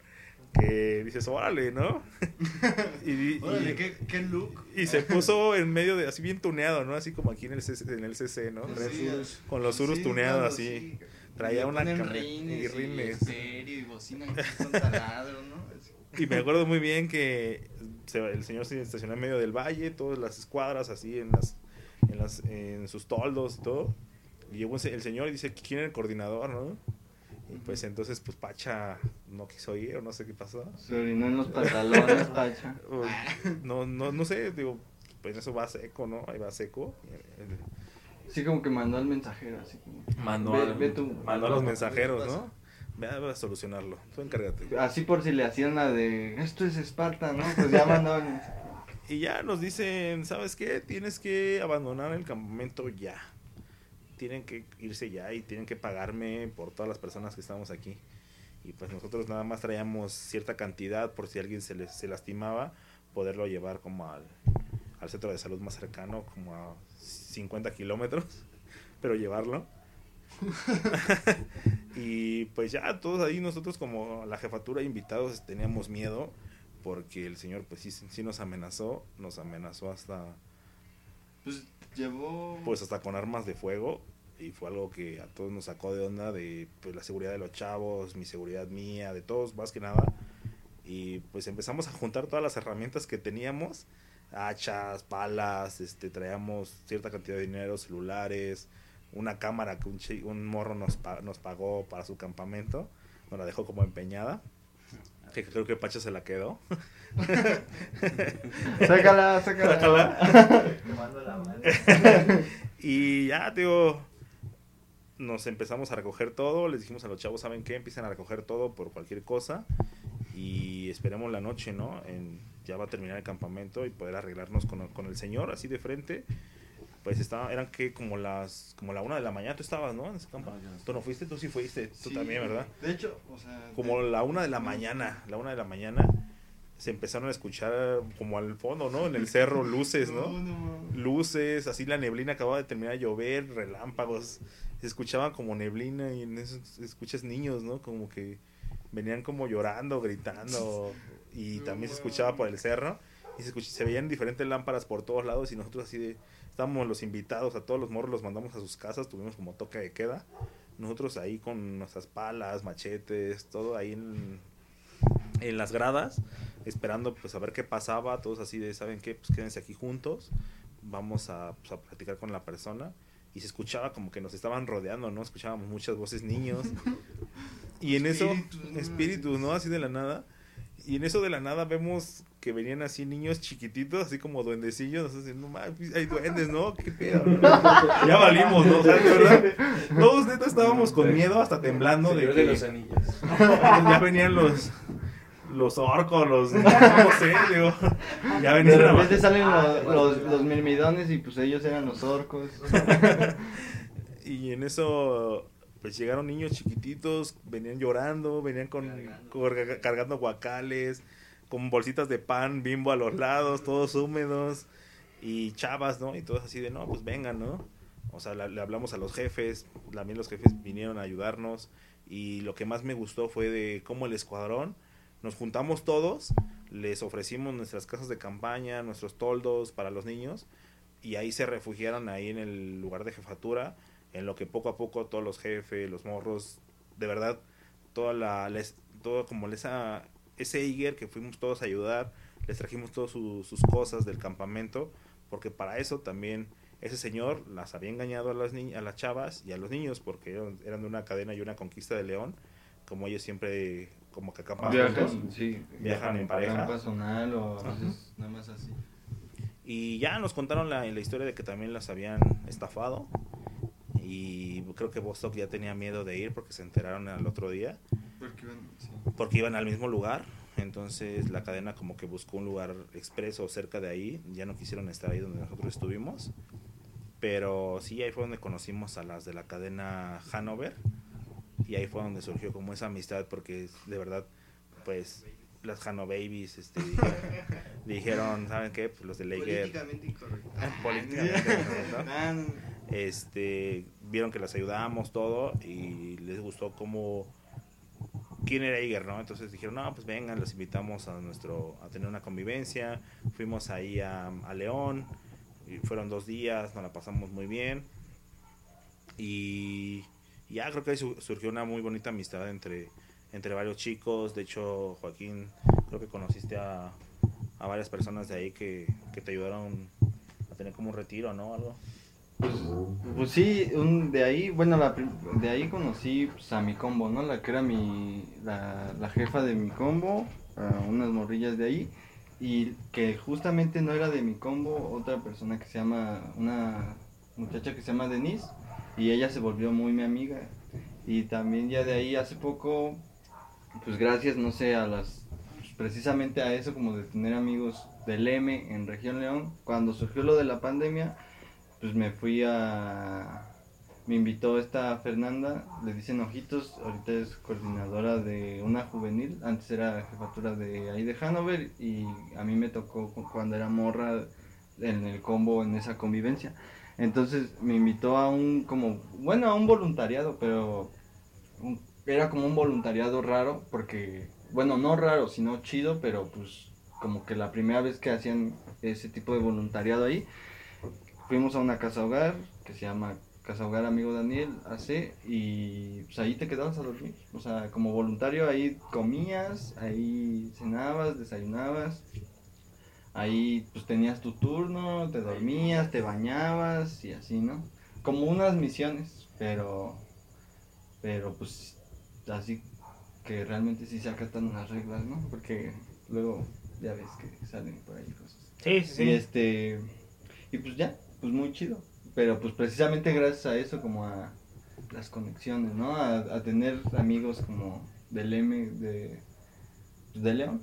Que dices, órale, ¿no? *laughs* y, y- Órale, ¿qué, qué look. y se puso en medio de, así bien tuneado, ¿no? Así como aquí en el CC, en el CC ¿no? Sí, con los surus sí, tuneados así. sí. Traía una ponen cam- rines y rines. estéreo y bocina que son taladros, ¿no? Así. Y me acuerdo muy bien que el señor se estacionó en medio del valle, todas las escuadras así en las en las en sus toldos y todo. Y llegó el señor y dice, ¿quién era el coordinador, no? Y pues entonces pues Pacha no quiso ir o no sé qué pasó. Se orinó en los pantalones, *laughs* Pacha. No, no, no sé, digo, pues eso va seco, ¿no? Ahí va seco. Sí, como que mandó al mensajero, así como... Mandó, Ve- al- ve tú. mandó a los ¿Qué mensajeros? ¿no? Ve a, solucionarlo. Tú encárgate. Así por si le hacían la de, esto es Esparta, ¿no? Pues ya mandó el *laughs* mensaje. Y ya nos dicen, ¿sabes qué? Tienes que abandonar el campamento ya. Tienen que irse ya y tienen que pagarme por todas las personas que estamos aquí. Y pues nosotros nada más traíamos cierta cantidad por si alguien se, les, se lastimaba, poderlo llevar como al, al centro de salud más cercano, como a 50 kilómetros, *laughs* pero llevarlo. *laughs* y pues ya todos ahí nosotros como la jefatura invitados teníamos miedo porque el señor pues sí, sí nos amenazó, nos amenazó hasta Pues llevó... pues hasta con armas de fuego y fue algo que a todos nos sacó de onda de pues la seguridad de los chavos, mi seguridad mía, de todos más que nada y pues empezamos a juntar todas las herramientas que teníamos, hachas, palas, este traíamos cierta cantidad de dinero, celulares, una cámara que un, morro nos, pa- nos pagó para su campamento, nos la dejó como empeñada. Que creo que Pacha se la quedó. *laughs* Sácala, sácala. Sácala. Tomando la mano. *laughs* Y ya, digo, nos empezamos a recoger todo. Les dijimos a los chavos, ¿saben qué? Empiezan a recoger todo por cualquier cosa. Y esperemos la noche, ¿no? En, ya va a terminar el campamento y poder arreglarnos con, con el señor así de frente. Pues estaba, eran que como las como la una de la mañana tú estabas, ¿no? En ese campo. No, Tú no fuiste, tú sí fuiste, tú Sí, también, ¿verdad? De hecho, o sea... Como de- la una de la mañana, la una de la mañana, se empezaron a escuchar como al fondo, ¿no? En el *laughs* cerro, luces, ¿no? No, no. luces, así la neblina acababa de terminar de llover, relámpagos, se escuchaba como neblina y en eso escuchas niños, ¿no? Como que venían como llorando, gritando y *laughs* también se escuchaba por el cerro y se, escuch- se veían diferentes lámparas por todos lados y nosotros así de, estábamos los invitados, a todos los morros los mandamos a sus casas, tuvimos como toque de queda, nosotros ahí con nuestras palas, machetes, todo ahí en, en las gradas, esperando pues a ver qué pasaba, todos así de, ¿saben qué? Pues quédense aquí juntos, vamos a, pues, a platicar con la persona. Y se escuchaba como que nos estaban rodeando, ¿no? Escuchábamos muchas voces niños. *laughs* Y en eso, Espíritus, ¿no? ¿no? Así de la nada. Y en eso de la nada vemos que venían así niños chiquititos, así como duendecillos, así, no mames, hay duendes, ¿no? ¿Qué pedo? *laughs* *laughs* ya valimos, ¿no? O sea, de verdad, todos neta estábamos con miedo, hasta temblando de que de los anillos. ya venían los los orcos, los no sé, digo, ya venían repente salen los, los, los mirmidones y pues ellos eran los orcos. *laughs* y en eso pues llegaron niños chiquititos, venían llorando, venían con Cargando. carga- cargando guacales, con bolsitas de pan bimbo a los lados, todos húmedos y chavas, ¿no? Y todos así de, no, pues vengan, ¿no? O sea, la- le hablamos a los jefes, también los jefes vinieron a ayudarnos y lo que más me gustó fue de cómo el escuadrón nos juntamos todos, les ofrecimos nuestras casas de campaña, nuestros toldos para los niños y ahí se refugiaron ahí en el lugar de jefatura, en lo que poco a poco todos los jefes, los morros, de verdad, toda la, les, todo como esa, ese Iger que fuimos todos a ayudar, les trajimos todas su- sus cosas del campamento, porque para eso también ese señor las había engañado a las, ni- a las chavas y a los niños, porque eran, eran de una cadena y una conquista de León, como ellos siempre como que juntos. Viajan, sí. Viajan en pareja. personal o a veces nada más así. Y ya nos contaron la, la historia de que también las habían estafado. Y creo que Bostock ya tenía miedo de ir porque se enteraron al otro día. Porque iban, sí. Porque iban al mismo lugar. Entonces la cadena como que buscó un lugar expreso cerca de ahí. Ya no quisieron estar ahí donde nosotros estuvimos. Pero sí, ahí fue donde conocimos a las de la cadena Hanover. Y ahí fue donde surgió como esa amistad porque de verdad, pues las Hano Babies este, dijeron, ¿saben qué? Pues los de Laker Políticamente incorrecto. *laughs* Políticamente incorrecto. No. este vieron que las ayudábamos todo y les gustó cómo quién era Iger, ¿no? Entonces dijeron, no, pues vengan, los invitamos a nuestro, a tener una convivencia. Fuimos ahí a, a León, y fueron dos días, nos la pasamos muy bien. Y ya creo que ahí su- surgió una muy bonita amistad entre, entre varios chicos. De hecho, Joaquín, creo que conociste a, a varias personas de ahí que, que te ayudaron a tener como un retiro, ¿no? Algo. Pues, pues sí, un- de ahí, bueno, la, de ahí conocí pues, a mi combo, ¿no? La que era mi, la, jefa de mi combo, unas morrillas de ahí, y que justamente no era de mi combo, otra persona que se llama, una muchacha que se llama Denise, y ella se volvió muy mi amiga. Y también ya de ahí hace poco, pues gracias, no sé, a las, pues, precisamente a eso, como de tener amigos del M en Región León, cuando surgió lo de la pandemia, pues me fui a... Me invitó esta Fernanda, le dicen Ojitos, ahorita es coordinadora de una juvenil, antes era jefatura de ahí de Hanover y a mí me tocó cu- cuando era morra en el combo, en esa convivencia. Entonces me invitó a un como, bueno, a un voluntariado, pero un- era como un voluntariado raro porque, bueno, no raro, sino chido, pero pues como que la primera vez que hacían ese tipo de voluntariado ahí, fuimos a una casa hogar que se llama Casa Hogar Amigo Daniel AC y pues ahí te quedabas a dormir. O sea, como voluntario ahí comías, ahí cenabas, desayunabas. Ahí pues tenías tu turno, te dormías, te bañabas y así, ¿no? Como unas misiones, pero pero pues así que realmente sí se acatan las reglas, ¿no? Porque luego ya ves que salen por ahí cosas. Sí, sí, Y este y pues ya, pues muy chido. Pero pues precisamente gracias a eso como a las conexiones, ¿no? A, a tener amigos como del M de, pues, de León.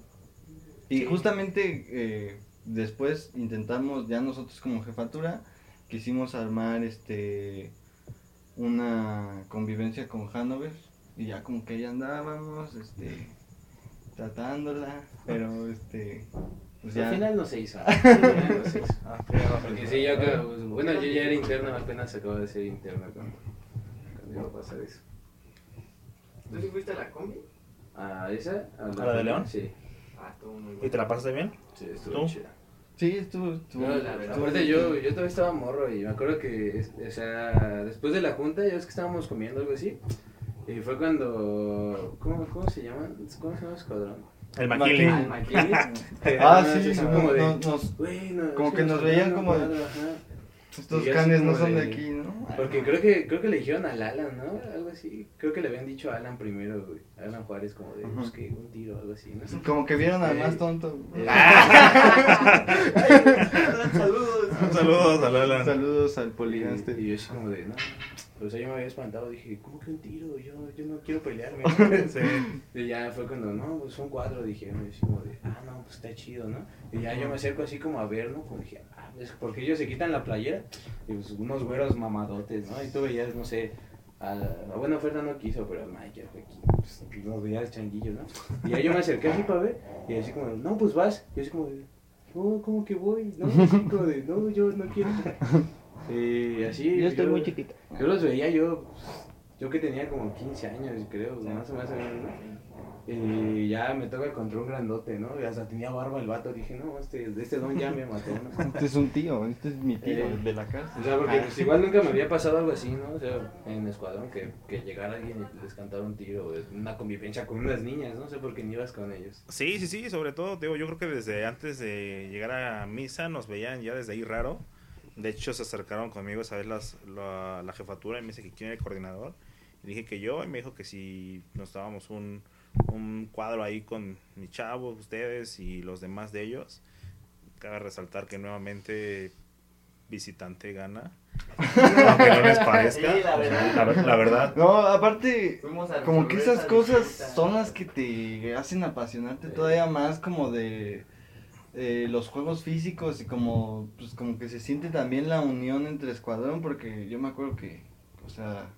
Y Sí. justamente eh, después intentamos ya nosotros como jefatura quisimos armar este una convivencia con Hanover y ya como que ahí andábamos este tratándola, pero este pues ya Al final no se hizo. *laughs* Al final no se hizo. Ah, Porque sí, yo creo, pues, bueno, yo ya era interno, apenas acabo de ser interno cuando, cuando iba a pasar eso. ¿Tú sí fuiste a la combi? ¿A esa? ¿A la de León? Sí. Ah, estuvo muy ¿Y te la pasaste bien? Sí, estuvo ¿Tú? chida. sí estuvo, estuvo- No, la- estuvo aparte yo, yo todavía estaba morro y me acuerdo que, o sea, después de la junta, ya ves que estábamos comiendo algo así, y fue cuando, ¿cómo, cómo se llama? ¿Cómo se llama el escuadrón? El. McKinley. Ah, el McKinley. Ah, sí, no, como de, no, nos- "Güey, no, como que nos veían como de- cuadro", ajá. Estos Y canes no son de de- aquí, ¿no? Porque creo que, creo que le dijeron al Alan, ¿no? Algo así. Creo que le habían dicho a Alan primero, güey. Alan Juárez como de, pues que un tiro o algo así, ¿no? Como que vieron al Eh, más tonto. Eh, *laughs* Saludos. Saludos a Lola. Saludos al Y, poligaste. y yo así como de, no. O sea, yo me había espantado, dije, ¿cómo que un tiro? Yo, yo no quiero pelearme. *laughs* Sí. Y ya fue cuando, no, pues son cuatro, dije, como de, ah, no, pues está chido, ¿no? Y ya yo me acerco así como a ver, ¿no? Como dije, ah, pues porque ellos se quitan la playera y pues unos güeros mamadotes, ¿no? Y tú veías, no sé, a, a- bueno, Fernando no quiso, pero Michael fue aquí, pues nos veías changuillos, ¿no? Y ya yo me acerqué así para ver y así como, no, pues vas. Y así como no, ¿cómo que voy? No, así como de, no, yo no quiero. Y así. Yo estoy muy chiquito. Yo los veía yo, yo que tenía como 15 años, creo, más o menos. ¿no? Y ya me toca contra un grandote, ¿no? Y hasta tenía barba el vato. Dije, no, este, este don ya me mató, ¿no? *laughs* Este es un tío, este es mi tío, Eh, de la casa. O sea, porque pues, igual nunca me había pasado algo así, ¿no? O sea, en escuadrón, que, que llegara alguien y les cantara un tiro, una convivencia con unas niñas, no sé por qué ni ibas con ellos. Sí, sí, sí, sobre todo, digo, yo creo que desde antes de llegar a misa nos veían ya desde ahí raro. De hecho, se acercaron conmigo esa vez las, la, la jefatura y me dice que quién era el coordinador. Y dije que yo, y me dijo que si nos dábamos un, un cuadro ahí con mis chavos, ustedes y los demás de ellos. Cabe resaltar que nuevamente visitante gana. Aunque no les parezca. Sí, la verdad. La, ver- la verdad. No, aparte, como que esas esa cosas son las que te hacen apasionarte todavía más como de eh, los juegos físicos y como pues como que se siente también la unión entre escuadrón porque yo me acuerdo que o sea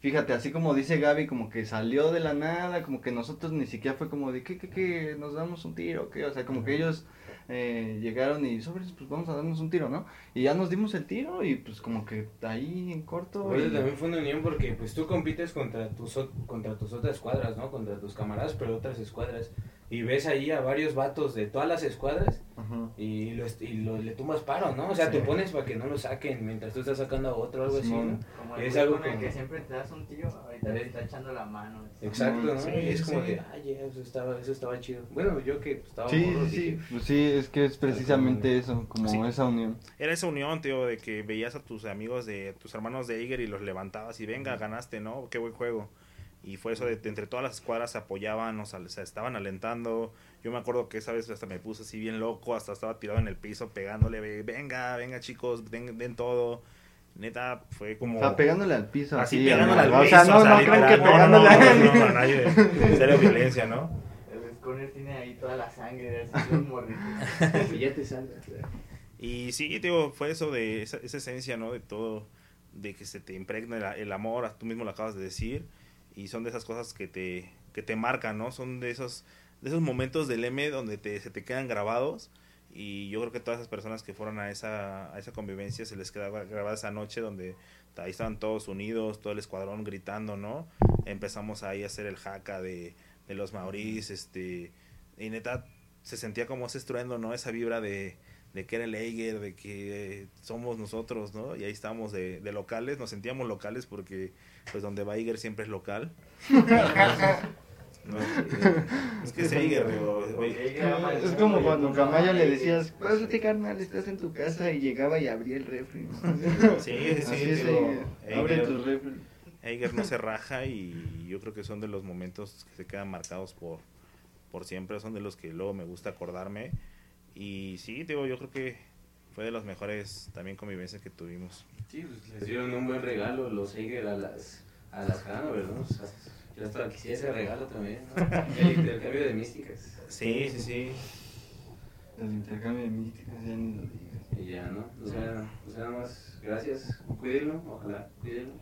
fíjate, así como dice Gaby, como que salió de la nada, como que nosotros ni siquiera fue como de, ¿qué, qué, qué? ¿Nos damos un tiro? ¿Qué? O sea, como que ellos eh, llegaron y, sobres, pues vamos a darnos un tiro, ¿no? Y ya nos dimos el tiro y pues como que ahí en corto. Oye, y- también fue una unión porque pues tú compites contra tus, contra tus otras escuadras, ¿no? Contra tus camaradas, pero otras escuadras. Y ves ahí a varios vatos de todas las escuadras y, lo, est- y lo- le tumbas paro, ¿no? O sea, Sí. te pones para que no lo saquen mientras tú estás sacando a otro o algo así. ¿no? Como el Es algo con el que- que siempre te das un tiro, ahorita te está echando la mano. Exacto, ¿no? Sí, y es como sí. de, ay, eso estaba, eso estaba chido. Bueno, yo que estaba Sí, morro, sí, dije, pues sí, es que es precisamente eso, como Sí. esa unión. Era esa unión, tío, de que veías a tus amigos, de tus hermanos de Eiger y los levantabas y venga, ganaste, ¿no? Qué buen juego. Y fue eso de, de entre todas las escuadras se apoyaban, o sea, se estaban alentando. Yo me acuerdo que esa vez hasta me puse así bien loco, hasta estaba tirado en el piso pegándole, ve- venga, venga chicos, den, den todo. Neta, fue como... O sea, pegándole al piso. Así pegándole al o piso, sea, no, no creo que no, no, pegándole no, a no, no, a nadie. Serio violencia, ¿no? El Scorner tiene ahí toda la sangre, así un morrito. *laughs* y ya te salga. Y sí, digo, fue eso de esa, esa esencia, ¿no? De todo, de que se te impregna el, el amor, tú mismo lo acabas de decir, y son de esas cosas que te, que te marcan, ¿no? Son de esos, de esos momentos del M donde te, se te quedan grabados, y yo creo que todas esas personas que fueron a esa, a esa convivencia se les queda grabada esa noche donde ahí estaban todos unidos, todo el escuadrón gritando, ¿no? Empezamos ahí a hacer el jaca de, de los maurís, este, y neta se sentía como ese estruendo, ¿no? Esa vibra de, de que era el Eiger, de que somos nosotros, ¿no? Y ahí estábamos de, de locales, nos sentíamos locales porque pues donde va Eiger siempre es local. *laughs* No, es que es Eiger, digo, Es como cuando Camayo le decías, pásate carnal, estás en tu casa y llegaba y abría el refri. ¿no? *laughs* Sí, sí, digo, Eiger. Abre tus refri. Eiger no se raja y yo creo que son de los momentos que se quedan marcados por, por siempre, son de los que luego me gusta acordarme. Y sí, digo, yo creo que fue de los mejores también convivencias que tuvimos. Sí, pues les dieron un buen regalo los Eiger a las, a las Hanover, ¿no? O sea, yo hasta quisiera ese regalo también, ¿no? *laughs* El intercambio de místicas. Sí, sí, sí. El intercambio de místicas, ya ni lo digas. Y ya, ¿no? O sea, o sea, nada más, gracias, cuídenlo, ojalá, cuídenlo.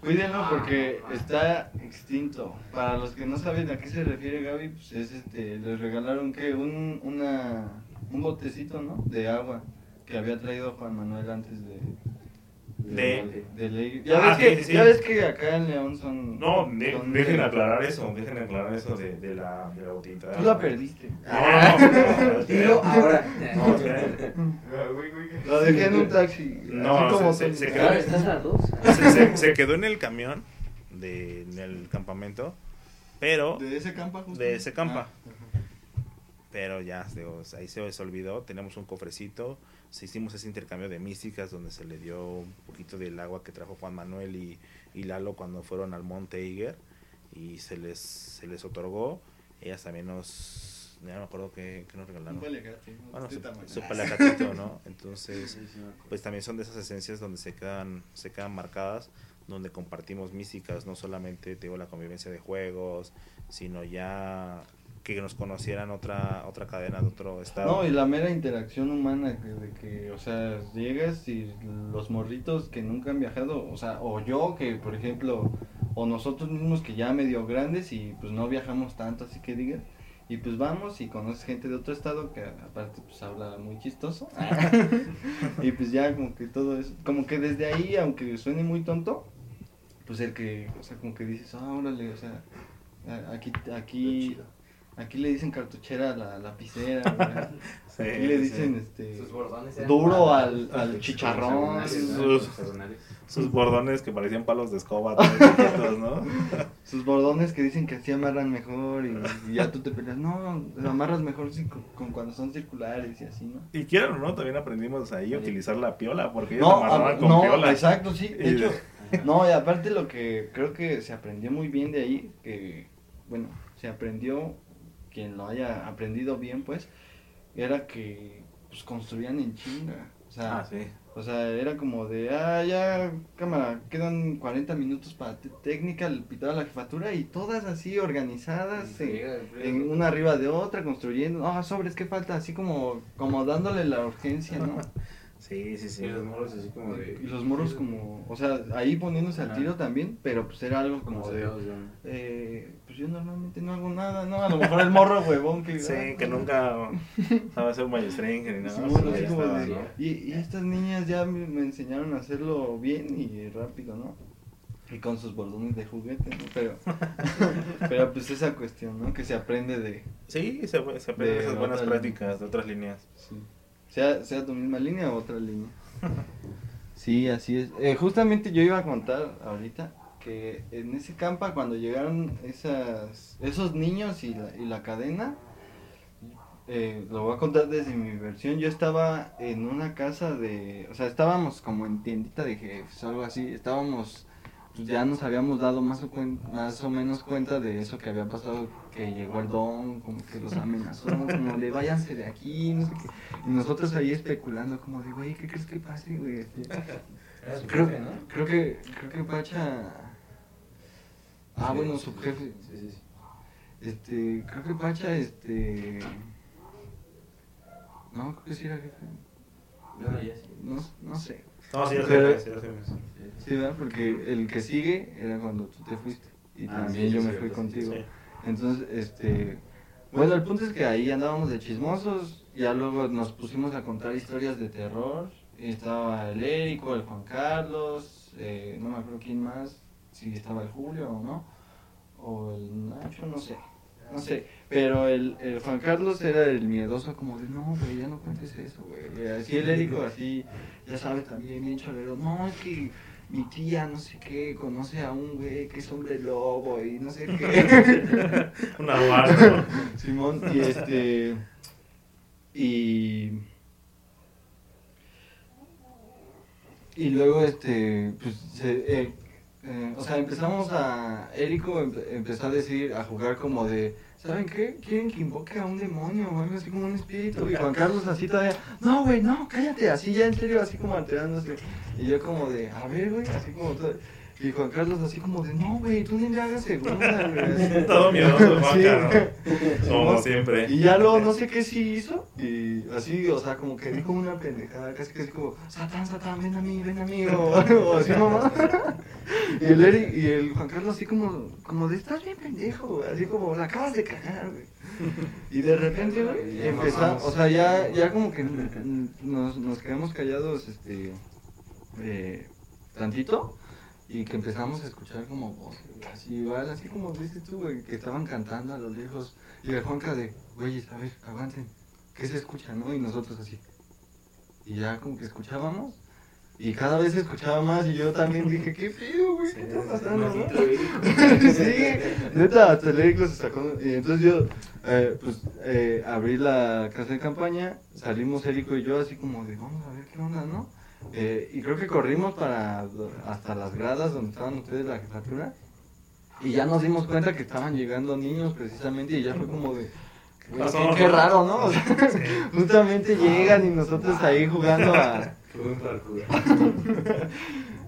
Cuídenlo porque está extinto. Para los que no saben a qué se refiere Gaby, pues es este, les regalaron que un, una, un botecito, ¿no? De agua que había traído Juan Manuel antes de, De- de ley. Ya, Ah, ves sí, que, sí, sí. ya ves que acá en León son. No, de- son- dejen aclarar eso, dejen aclarar eso de, de la, de la botellita. Tú la perdiste. No, no, no, Dilo ahora. No. Lo dejé en un taxi. No, así como se- se- se Ahora estás a dos. se, se- se quedó en el camión de, en el campamento, pero De ese campa justo. De ese campa. Ah, pero ya digo, ahí se se olvidó, tenemos un cofrecito, se hicimos ese intercambio de místicas donde se le dio un poquito del agua que trajo Juan Manuel y, y Lalo cuando fueron al Monte Eiger y se les se les otorgó, ellas también nos ya no me acuerdo qué, qué nos regalaron. Un Bueno, su, su palacatito, ¿no? Entonces, pues también son de esas esencias donde se quedan, se quedan marcadas, donde compartimos místicas, no solamente te digo la convivencia de juegos, sino ya que nos conocieran otra, otra cadena de otro estado. No, y la mera interacción humana, que- de que, o sea, llegas y los morritos que nunca han viajado, o sea, o yo que, por ejemplo, o nosotros mismos que ya medio grandes y pues no viajamos tanto, así que digas, y pues vamos y conoces gente de otro estado que aparte pues habla muy chistoso, *laughs* *laughs* y pues ya como que todo eso, como que desde ahí, aunque suene muy tonto, pues el que, o sea, como que dices, ah, órale, o sea, aquí, aquí, aquí le dicen cartuchera a la lapicera. *laughs* Sí, Aquí le sí. dicen este Sus bordones eran duro al, al chicharrón, Sus- Sus bordones que parecían palos de escoba, todos chiquitos, ¿no? *laughs* sus bordones que dicen que así amarran mejor y, *laughs* y ya tú te peleas, no, lo amarras mejor sí, con, con cuando son circulares y así, ¿no? Y quieran o no, también aprendimos ahí a utilizar la piola, porque ellos No, amarraban a- con no, piola. exacto, sí, de hecho, no, y aparte lo que creo que se aprendió muy bien de ahí, que, bueno, se aprendió, quien lo haya aprendido bien, pues, era que, pues, construían en chinga, o sea, Ah, sí. O sea, era como de, ah, ya, cámara, quedan 40 minutos para técnica, el pitado a la jefatura y todas así organizadas, en, en una arriba de otra, construyendo, ah, sobres, ¿qué falta? Así como, como dándole la urgencia, ¿no? *laughs* Sí, sí, sí. Y los morros así como de... Y los morros como, o sea, ahí poniéndose al tiro también, pero pues era algo como Como de, de- eh, pues yo normalmente no hago nada, ¿no? A lo mejor el morro huevón que... Sí, ah, que nunca sabe hacer un ballestrengue ni nada. Sí, así como estaba, de- ¿no? y, y estas niñas ya me, me enseñaron a hacerlo bien y rápido, ¿no? Y con sus bordones de juguete, ¿no? Pero, *laughs* pero pues esa cuestión, ¿no? Que se aprende de, Sí, se, se aprenden De esas buenas prácticas de otras líneas. sí. Sea, sea tu misma línea o otra línea. Sí, así es. Eh, justamente yo iba a contar ahorita que en ese campa cuando llegaron esas, esos niños y la, y la cadena, eh, lo voy a contar desde mi versión, yo estaba en una casa de, o sea, estábamos como en tiendita de jefes, algo así, estábamos, pues ya nos habíamos dado más o, cuen- más o menos cuenta de eso que había pasado, que llegó el don, como que los amenazó, como de váyanse de aquí, no sé qué, y nosotros ahí especulando como de, güey, ¿qué crees que pase, güey? Creo, jefe, ¿no? creo que creo que Pacha Ah, Sí, bueno, su jefe. Sí, sí, sí. Este, creo que Pacha este No, creo que sí era jefe. No, no sé. No, sí, ya sé, sí. Sí, ¿verdad? Porque el que sigue era cuando tú te fuiste y Ah, también sí, yo sí, me fui sí, contigo. sí. Entonces, este bueno, el punto es que ahí andábamos de chismosos, ya luego nos pusimos a contar historias de terror. y Estaba el Érico, el Juan Carlos, eh, no me acuerdo quién más, si estaba el Julio o no, o el Nacho, no sé, no sé. Pero el, el Juan Carlos era el miedoso, como de no, güey, ya no cuentes eso, güey. Y Así el Érico, así, ya sabes, también bien cholero, no, es que mi tía, no sé qué, conoce a un güey que es hombre lobo y no sé qué. *laughs* Una barba. Simón, y este. Y. Y luego, este. Pues, se, eh, eh, o sea, empezamos a. Érico empe- empezó a decir, a jugar como de. ¿Saben qué? ¿Quieren que invoque a un demonio o algo así como un espíritu? Y Juan Carlos así todavía. No, güey, no, cállate. Así ya en serio, así como alterándose. Y yo como de. A ver, güey, así como. todo- Y Juan Carlos así como de. No, güey, tú ni le hagas segunda, *laughs* güey. así. Todo miedoso, Juan Sí. Carlos. Como siempre. Y ya luego no sé *laughs* qué sí hizo. Y así, o sea, como que dijo una pendejada, casi casi como, Satán, Satán, ven a mí, ven a mí, o, *laughs* o así mamá. Y el Eric, y el Juan Carlos así como, como de, estás bien pendejo, güey", así como, la acabas de cagar, güey. Y de repente, güey, mamamos. o sea, ya, ya como que nos, nos quedamos callados, este, eh, tantito. Y que empezamos a escuchar como voces, güey, así igual, así como dices tú, güey, que estaban cantando a lo lejos. Y el Juanca de, güeyes, a ver, aguanten, ¿qué se escucha, no? Y nosotros así. Y ya como que escuchábamos. Y cada vez se escuchaba más y yo también dije, ¿qué pido, güey? ¿Qué está pasando, no? Sí, *laughs* neta, hasta el Érico se sacó. Y entonces yo, eh, pues, eh, abrí la casa de campaña, salimos Érico y yo así como de, vamos a ver qué onda, ¿no? Eh, y creo que corrimos para hasta las gradas donde estaban ustedes la jefatura. Y ya nos dimos cuenta que estaban llegando niños precisamente y ya fue como de... "Güey, pasó? Qué, qué raro, ¿no? *laughs* O sea, justamente llegan y nosotros ahí jugando a... *laughs*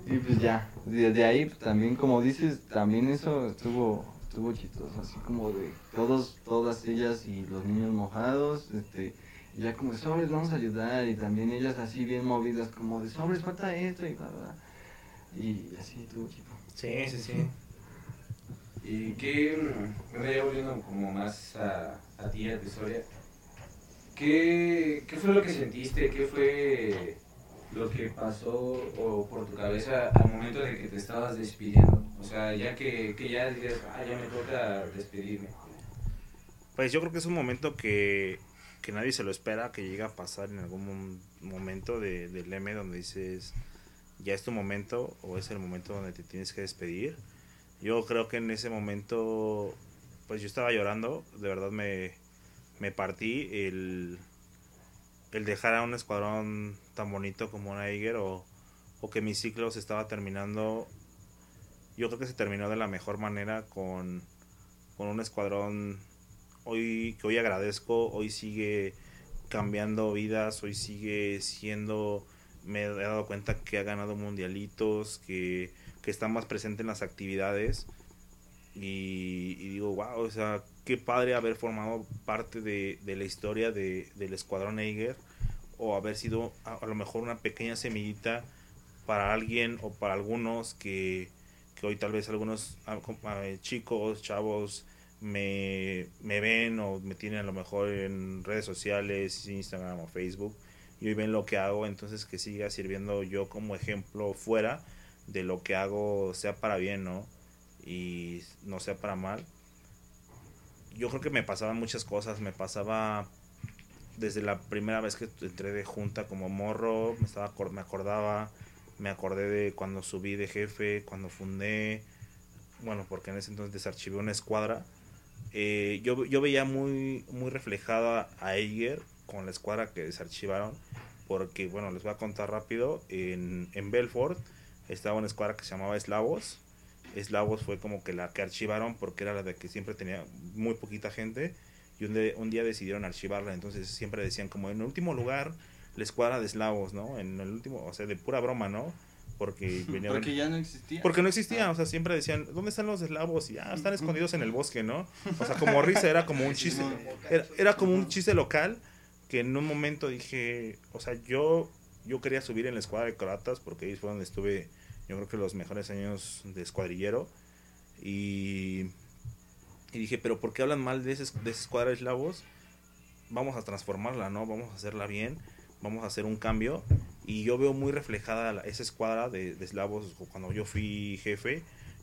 Y pues ya, desde ahí pues, también como dices, también eso estuvo estuvo chistoso, así como de todos, todas ellas y los niños mojados, este, y ya como de sobres vamos a ayudar y también ellas así bien movidas como de sobres falta esto y bla bla, y así estuvo chido. Sí, sí, sí. *laughs* Y qué, mm, ya volviendo como más a, a ti, a tu historia, ¿qué, ¿qué fue lo que sentiste? ¿Qué fue lo que pasó o por tu cabeza al momento de que te estabas despidiendo? O sea, ya que, que ya dices, ah, ya me toca despedirme. Pues yo creo que es un momento que, que nadie se lo espera, que llega a pasar en algún mom- momento de, del M donde dices, ya es tu momento o es el momento donde te tienes que despedir. Yo creo que en ese momento, pues yo estaba llorando, de verdad me, me partí el, el dejar a un escuadrón tan bonito como Niger o, o que mi ciclo se estaba terminando. Yo creo que se terminó de la mejor manera con, con un escuadrón hoy que hoy agradezco, hoy sigue cambiando vidas, hoy sigue siendo, me he dado cuenta que ha ganado mundialitos, que, que está más presente en las actividades. Y, digo, wow, o sea, qué padre haber formado parte de, de la historia de, del escuadrón Eiger, o haber sido a, lo mejor una pequeña semillita para alguien o para algunos que, que hoy tal vez algunos ah, ah, chicos, chavos me, ven o me tienen a lo mejor en redes sociales, Instagram o Facebook y hoy ven lo que hago, entonces que siga sirviendo yo como ejemplo fuera de lo que hago, sea para bien, ¿no? Y no sea para mal. Yo creo que me pasaban muchas cosas, me pasaba desde la primera vez que entré de junta como morro, me, estaba, me acordaba, me acordé de cuando subí de jefe, cuando fundé, bueno, porque en ese entonces desarchivé una escuadra. Eh, yo, yo veía muy, muy reflejada a Eiger con la escuadra que desarchivaron, porque, bueno, les voy a contar rápido, en, en Belfort estaba una escuadra que se llamaba Eslavos. Eslavos fue como que la que archivaron porque era la de que siempre tenía muy poquita gente y un, un día decidieron archivarla, entonces siempre decían como en último lugar la escuadra de eslavos, ¿no? En el último, o sea, de pura broma, ¿no? Porque *laughs* venía Porque ya no existía. porque no existía, o sea, siempre decían, ¿dónde están los eslavos? Y ah, están escondidos en el bosque, ¿no? O sea, como risa, era como un chiste, era, era como un chiste local que en un momento dije, o sea, yo, yo quería subir en la escuadra de croatas porque ahí fue donde estuve, yo creo que los mejores años de escuadrillero. Y, y dije, pero ¿por qué hablan mal de, ese, de esa escuadra de eslavos? Vamos a transformarla, ¿no? Vamos a hacerla bien, vamos a hacer un cambio. Y yo veo muy reflejada la- esa escuadra de, de eslavos cuando yo fui jefe.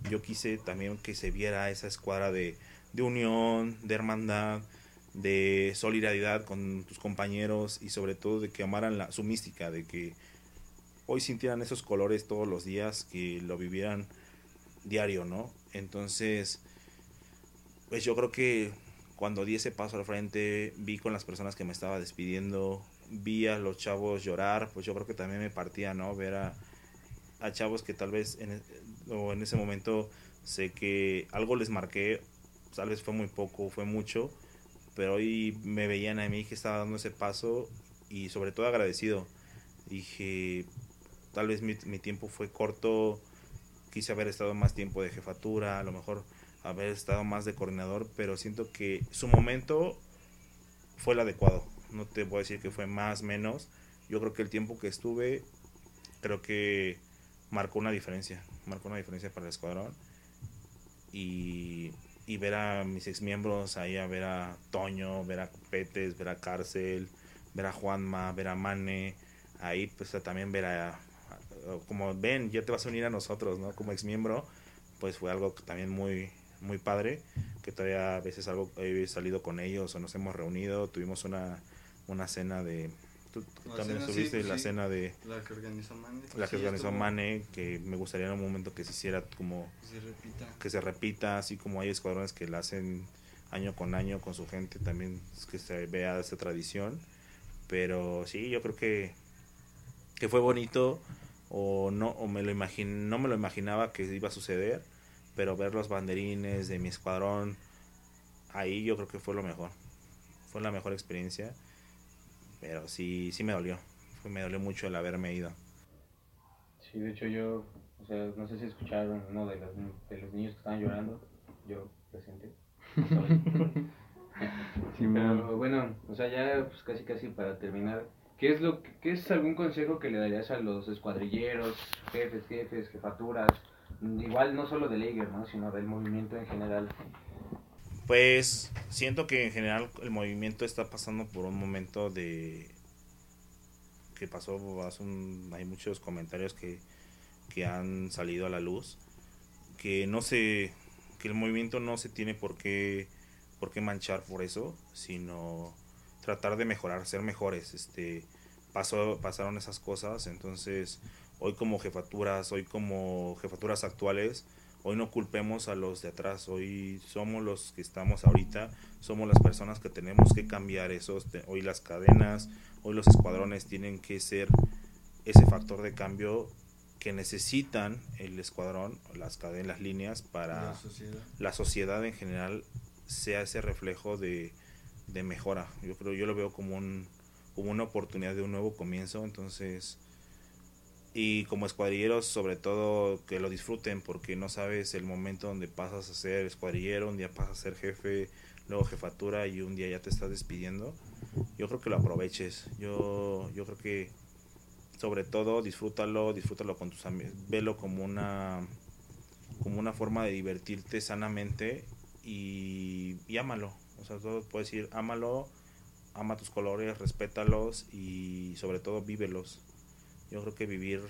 Yo quise también que se viera esa escuadra de, de unión, de hermandad, de solidaridad con tus compañeros y sobre todo de que amaran la, su mística, de que hoy sintieran esos colores todos los días, que lo vivieran diario, ¿no? Entonces, pues yo creo que cuando di ese paso al frente, vi con las personas que me estaba despidiendo, vi a los chavos llorar, pues yo creo que también me partía, ¿no? Ver a, chavos que tal vez en, e- o en ese momento sé que algo les marqué, tal vez fue muy poco, fue mucho, pero hoy me veían a mí que estaba dando ese paso y sobre todo agradecido. Dije, tal vez mi, mi tiempo fue corto, quise haber estado más tiempo de jefatura, a lo mejor haber estado más de coordinador, pero siento que su momento fue el adecuado. No te a decir que fue más, menos. Yo creo que el tiempo que estuve, creo que marcó una diferencia. Marcó una diferencia para el escuadrón. Y, y ver a mis exmiembros ahí, a ver a Toño, ver a Petes, ver a Cárcel, ver a Juanma, ver a Mane. Ahí pues también ver a, como ven, ya te vas a unir a nosotros, ¿no? Como exmiembro, pues fue algo también muy, muy padre, que todavía a veces algo he salido con ellos o nos hemos reunido, tuvimos una, una cena de... Tú también cena, sí, la sí. cena de La que organizó Mane. la que Sí, organizó estuvo- Mane, que me gustaría en un momento que se hiciera como que Se repita. que se repita, así como hay escuadrones que la hacen año con año con su gente, también es que se vea esa tradición. Pero sí, yo creo que, que fue bonito o no o me lo imagin, no me lo imaginaba que iba a suceder, pero ver los banderines de mi escuadrón ahí yo creo que fue lo mejor. Fue la mejor experiencia, pero sí sí me dolió. Fue- me dolió mucho el haberme ido. Sí, de hecho yo, o sea, no sé si escucharon uno de los, de los niños que estaban llorando, yo presente. *laughs* Sí, Pero bueno, o sea, ya pues casi casi para terminar, ¿qué es lo que, qué es algún consejo que le darías a los escuadrilleros, jefes, jefes, jefaturas, igual no solo de Lager, ¿no? sino del movimiento en general? Pues siento que en general el movimiento está pasando por un momento de que pasó hay muchos comentarios que, que han salido a la luz que no se que el movimiento no se tiene por qué por qué manchar por eso sino tratar de mejorar ser mejores. Este pasó pasaron esas cosas entonces hoy como jefaturas hoy como jefaturas actuales hoy no culpemos a los de atrás, hoy somos los que estamos ahorita, somos las personas que tenemos que cambiar esos, hoy las cadenas, hoy los escuadrones tienen que ser ese factor de cambio que necesitan el escuadrón, las cadenas, las líneas para La sociedad. la sociedad en general sea ese reflejo de, de mejora. Yo creo, yo lo veo como un como una oportunidad de un nuevo comienzo, entonces y como escuadrilleros sobre todo que lo disfruten porque no sabes el momento donde pasas a ser escuadrillero, un día pasas a ser jefe, luego jefatura y un día ya te estás despidiendo. yo creo que lo aproveches. Yo, yo creo que sobre todo disfrútalo, disfrútalo con tus amigos, velo como una como una forma de divertirte sanamente y, y ámalo. O sea, todo puedes decir, ámalo, ama tus colores, respétalos y sobre todo vívelos. Yo creo que vivir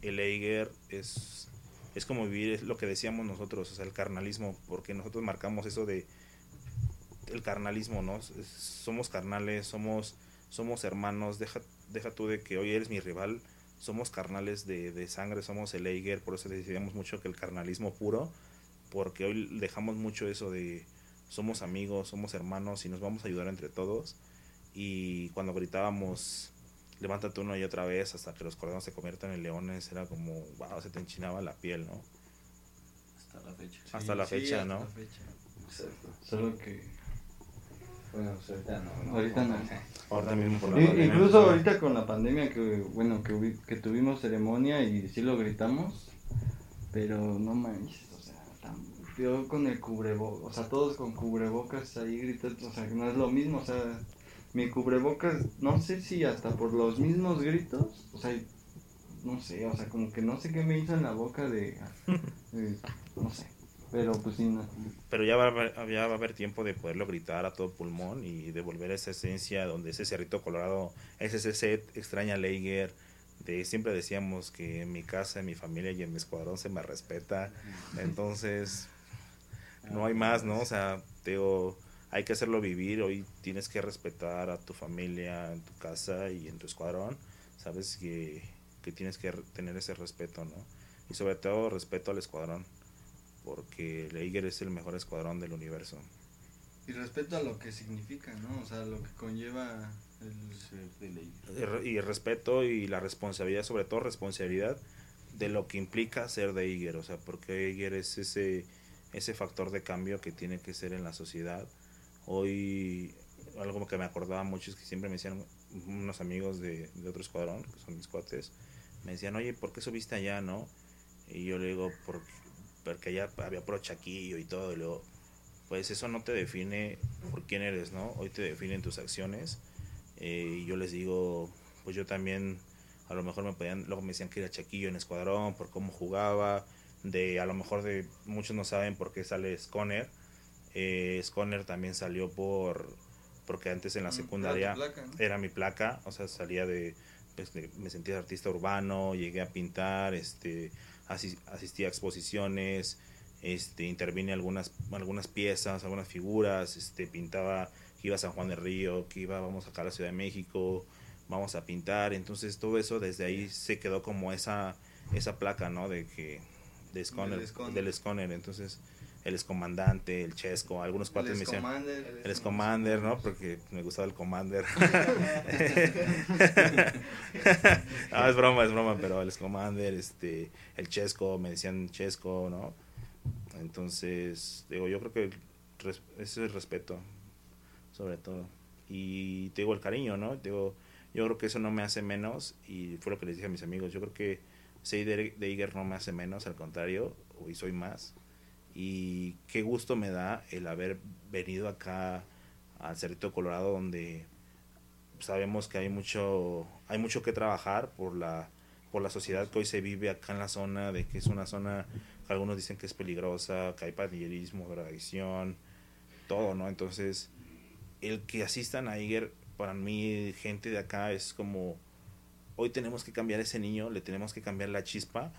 el Eiger es, es como vivir lo que decíamos nosotros, o sea, el carnalismo, porque nosotros marcamos eso de el carnalismo, ¿no? Somos carnales, somos, somos hermanos, deja, deja tú de que hoy eres mi rival, somos carnales de, de sangre, somos el Eiger, por eso decíamos mucho que el carnalismo puro, porque hoy dejamos mucho eso de somos amigos, somos hermanos y nos vamos a ayudar entre todos. Y cuando gritábamos, levántate uno y otra vez hasta que los corderos se conviertan en leones, era como, wow, se te enchinaba la piel, ¿no? Hasta la fecha. Hasta la fecha, hasta ¿no? la fecha. Exacto. Solo que Bueno, pues ahorita no. Ahorita no. Ahorita mismo por la pandemia, incluso ahorita con la pandemia que bueno que, hubi- que tuvimos ceremonia y sí lo gritamos, pero no manches, o sea, tan- yo con el cubrebocas, o sea, todos con cubrebocas ahí gritando, o sea, que no es lo mismo, o sea, mi cubrebocas, no sé si hasta por los mismos gritos, o sea, no sé, o sea, como que no sé qué me hizo en la boca de, *laughs* de- no sé, pero pues sí, no. Pero ya va, a haber, ya va a haber tiempo de poderlo gritar a todo pulmón y devolver esa esencia donde ese cerrito colorado, ese set extraña Leiger. De, siempre decíamos que en mi casa, en mi familia y en mi escuadrón se me respeta. *laughs* Entonces, no hay más, ¿no? O sea, digo, hay que hacerlo vivir. Hoy tienes que respetar a tu familia, en tu casa y en tu escuadrón. Sabes que, que tienes que tener ese respeto, ¿no? Y sobre todo respeto al escuadrón porque el Eiger es el mejor escuadrón del universo. Y respeto a lo que significa, ¿no? O sea, lo que conlleva el Ser de ley. Y re- Y respeto y la responsabilidad, sobre todo responsabilidad de lo que implica ser de Eiger, o sea, porque Eiger es ese, ese factor de cambio que tiene que ser en la sociedad. Hoy, algo que me acordaba mucho es que siempre me decían unos amigos de, otro escuadrón, que son mis cuates, me decían, oye, ¿por qué subiste allá, no? Y yo le digo, porque, porque allá había pro chaquillo y todo, y luego, pues eso no te define por quién eres, ¿no? Hoy te definen tus acciones. Eh, y yo les digo, pues yo también, a lo mejor me podían, luego me decían que era chaquillo en escuadrón, por cómo jugaba, de a lo mejor de muchos no saben por qué sale Sconner. Eh, Sconner también salió por, porque antes en la Mm, secundaria era tu placa, ¿no? era mi placa, o sea, salía de, pues, de- me sentía artista urbano, llegué a pintar, este, asi- asistí a exposiciones, este, intervine algunas, algunas piezas, algunas figuras, este, pintaba que iba a San Juan del Río, que iba, vamos acá a la Ciudad de México, vamos a pintar, entonces todo eso desde ahí se quedó como esa, esa placa, ¿no? De que, de Sconner, Del Sconner. del Sconner, entonces el excomandante, el Chesco, algunos cuates me decían, Commander. el Commander, ¿no? Porque me gustaba el Commander. *laughs* ah, es broma, es broma, pero el Commander, este, el Chesco, me decían Chesco, ¿no? Entonces, digo, yo creo que ese es el respeto, sobre todo. Y te digo el cariño, ¿no? Te digo, yo creo que eso no me hace menos, y fue lo que les dije a mis amigos, yo creo que ser de, de Iger no me hace menos, al contrario, hoy soy más. Y qué gusto me da el haber venido acá al Cerrito Colorado donde sabemos que hay mucho hay mucho que trabajar por la por la sociedad que hoy se vive acá en la zona de que es una zona que algunos dicen que es peligrosa, que hay pandillerismo, drogadicción, todo, ¿no? Entonces, el que asistan a Iger para mí gente de acá es como hoy tenemos que cambiar ese niño, le tenemos que cambiar la chispa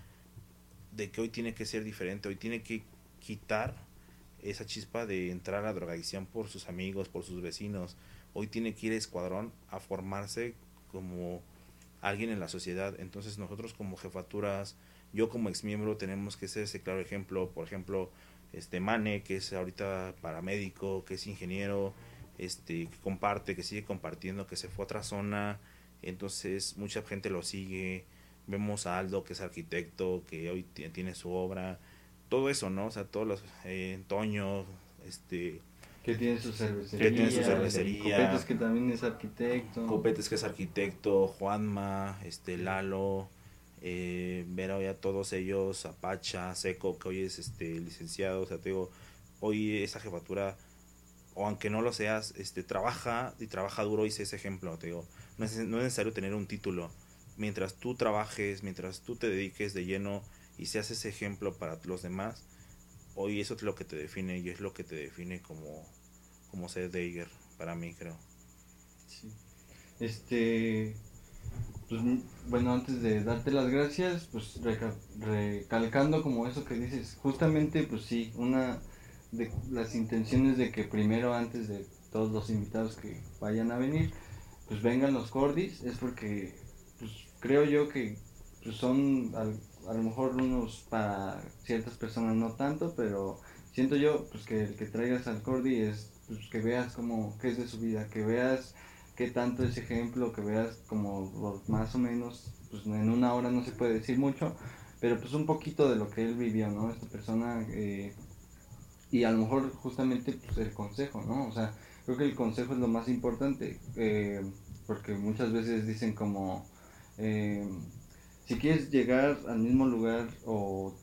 de que hoy tiene que ser diferente, hoy tiene que quitar esa chispa de entrar a drogadicción por sus amigos, por sus vecinos. Hoy tiene que ir a escuadrón a formarse como alguien en la sociedad. Entonces nosotros como jefaturas, yo como exmiembro tenemos que ser ese claro ejemplo. Por ejemplo, este Mane, que es ahorita paramédico, que es ingeniero, este, que comparte, que sigue compartiendo, que se fue a otra zona. Entonces mucha gente lo sigue. Vemos a Aldo, que es arquitecto, que hoy ti- tiene su obra todo eso, ¿no? O sea, todos los, eh, Toño, este, Que tiene su cervecería. Que tiene su cervecería. Copetes, que también es arquitecto. Copetes, que es arquitecto, Juanma, este, Lalo, eh, ver hoy a todos ellos, Apacha, Seco, que hoy es este licenciado, o sea, te digo, hoy esa jefatura o aunque no lo seas, este, trabaja y trabaja duro y sé ese ejemplo, te digo. No es, no es necesario tener un título. Mientras tú trabajes, mientras tú te dediques de lleno y seas ese ejemplo para los demás, hoy eso es lo que te define y es lo que te define como, como ser Deiger, para mí creo. Sí. Este, pues, bueno, antes de darte las gracias, pues reca- recalcando como eso que dices, justamente, pues sí, una de las intenciones de que primero, antes de todos los invitados que vayan a venir, pues vengan los cordis, es porque, pues creo yo que pues, son a lo mejor unos para ciertas personas no tanto, pero siento yo pues que el que traigas al cordi es pues, que veas como qué es de su vida, que veas qué tanto es ejemplo, que veas como más o menos, pues en una hora no se puede decir mucho, pero pues un poquito de lo que él vivió, ¿no? Esta persona, eh, y a lo mejor justamente pues el consejo, ¿no? O sea, creo que el consejo es lo más importante, eh, porque muchas veces dicen como, eh, si quieres llegar al mismo lugar o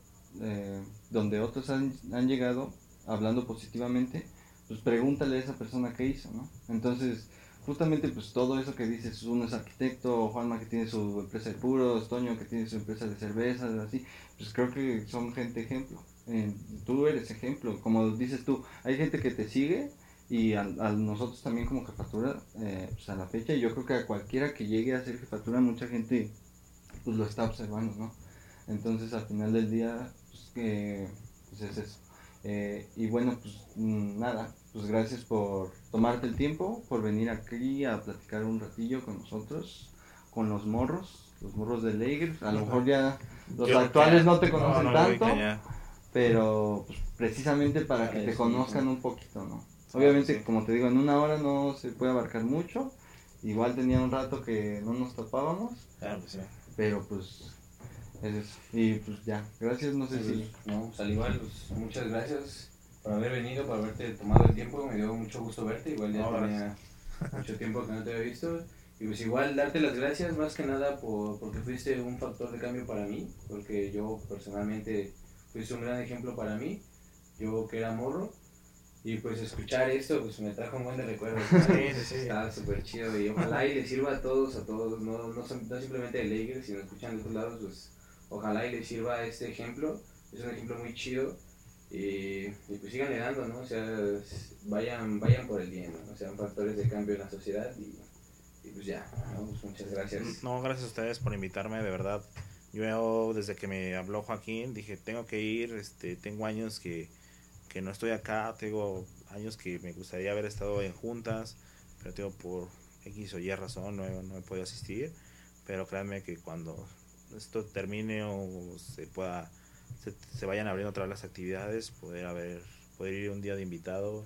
eh, donde otros han, han llegado, hablando positivamente, pues pregúntale a esa persona qué hizo, ¿no? Entonces, justamente pues todo eso que dices, uno es arquitecto, Juanma que tiene su empresa de puros, Toño que tiene su empresa de cervezas, así, pues creo que son gente ejemplo. Eh, tú eres ejemplo, como dices tú, hay gente que te sigue y a, a nosotros también como jefatura, eh, pues a la fecha, yo creo que a cualquiera que llegue a ser jefatura, mucha gente pues lo está observando, ¿no? Entonces al final del día, pues, que, pues es eso. Eh, y bueno, pues mm, nada, pues gracias por tomarte el tiempo, por venir aquí a platicar un ratillo con nosotros, con los morros, los morros de Lager. A lo mejor ya los Yo- actuales no te No, conocen no, tanto, pero pues, precisamente para que te eso, conozcan ¿no? un poquito, ¿no? Obviamente, sí. como te digo, en una hora no se puede abarcar mucho. Igual tenía un rato que no nos topábamos, Claro, pues, sí. Pero pues es eso. Y pues ya, gracias, no sé si... No, pues, al igual, pues, muchas gracias por haber venido, por haberte tomado el tiempo. Me dio mucho gusto verte. Igual ya No, tenía mucho tiempo que no te había visto. Y pues igual darte las gracias más que nada por, porque fuiste un factor de cambio para mí. Porque yo personalmente fuiste un gran ejemplo para mí. Yo que era morro. Y pues escuchar esto pues me trajo un buen de recuerdos. *laughs* Sí, sí, sí. Está súper chido y ojalá y les sirva a todos, a todos, no, no, son- no simplemente de Lakers, sino escuchan de otros lados, pues ojalá y les sirva este ejemplo. Es un ejemplo muy chido y, y pues sigan dando, ¿no? O sea, vayan, vayan por el bien, ¿no? O sean factores de cambio en la sociedad y, y pues ya, ¿no? Pues muchas gracias. No, gracias a ustedes por invitarme, de verdad. Yo desde que me habló Joaquín dije, tengo que ir, este, tengo años que, que no estoy acá, tengo años que me gustaría haber estado en juntas, pero tengo por X o Y razón no he, no he podido asistir, pero créanme que cuando esto termine o se pueda, se, se vayan abriendo otra vez las actividades, poder haber, poder ir un día de invitado,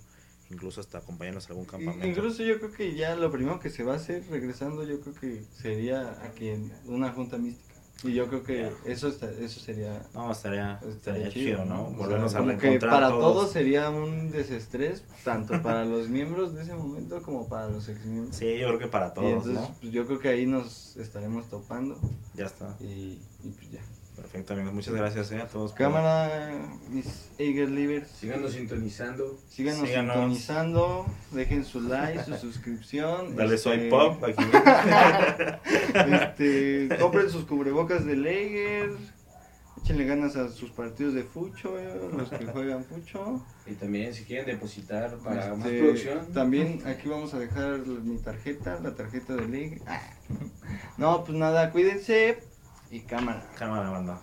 incluso hasta acompañarnos a algún campamento. Incluso yo creo que ya lo primero que se va a hacer regresando, yo creo que sería aquí una junta mística. Y yo creo que eso está, eso sería No, estaría, estaría estaría chido, ¿no? O sea, Volvernos a como que reencontrar para todos. todos sería un desestrés, tanto para *laughs* los miembros de ese momento como para los exmiembros. Sí, yo creo que para y todos, entonces, ¿no? pues, yo creo que ahí nos estaremos topando Ya está. y, y pues ya. Perfecto, amigos. Muchas gracias eh, a todos. por- Cámara, mis Eager Livers, Síganos sintonizando. síganos Síganos. sintonizando, dejen su like, su suscripción. *laughs* Dale este, swipe up aquí. *laughs* este, compren sus cubrebocas de Lager. Échenle ganas a sus partidos de fucho, eh, los que juegan fucho. Y también si quieren depositar para más Este, producción. También aquí vamos a dejar mi tarjeta, la tarjeta de Lager. *laughs* No, pues nada, cuídense y cámara. Cámara, banda.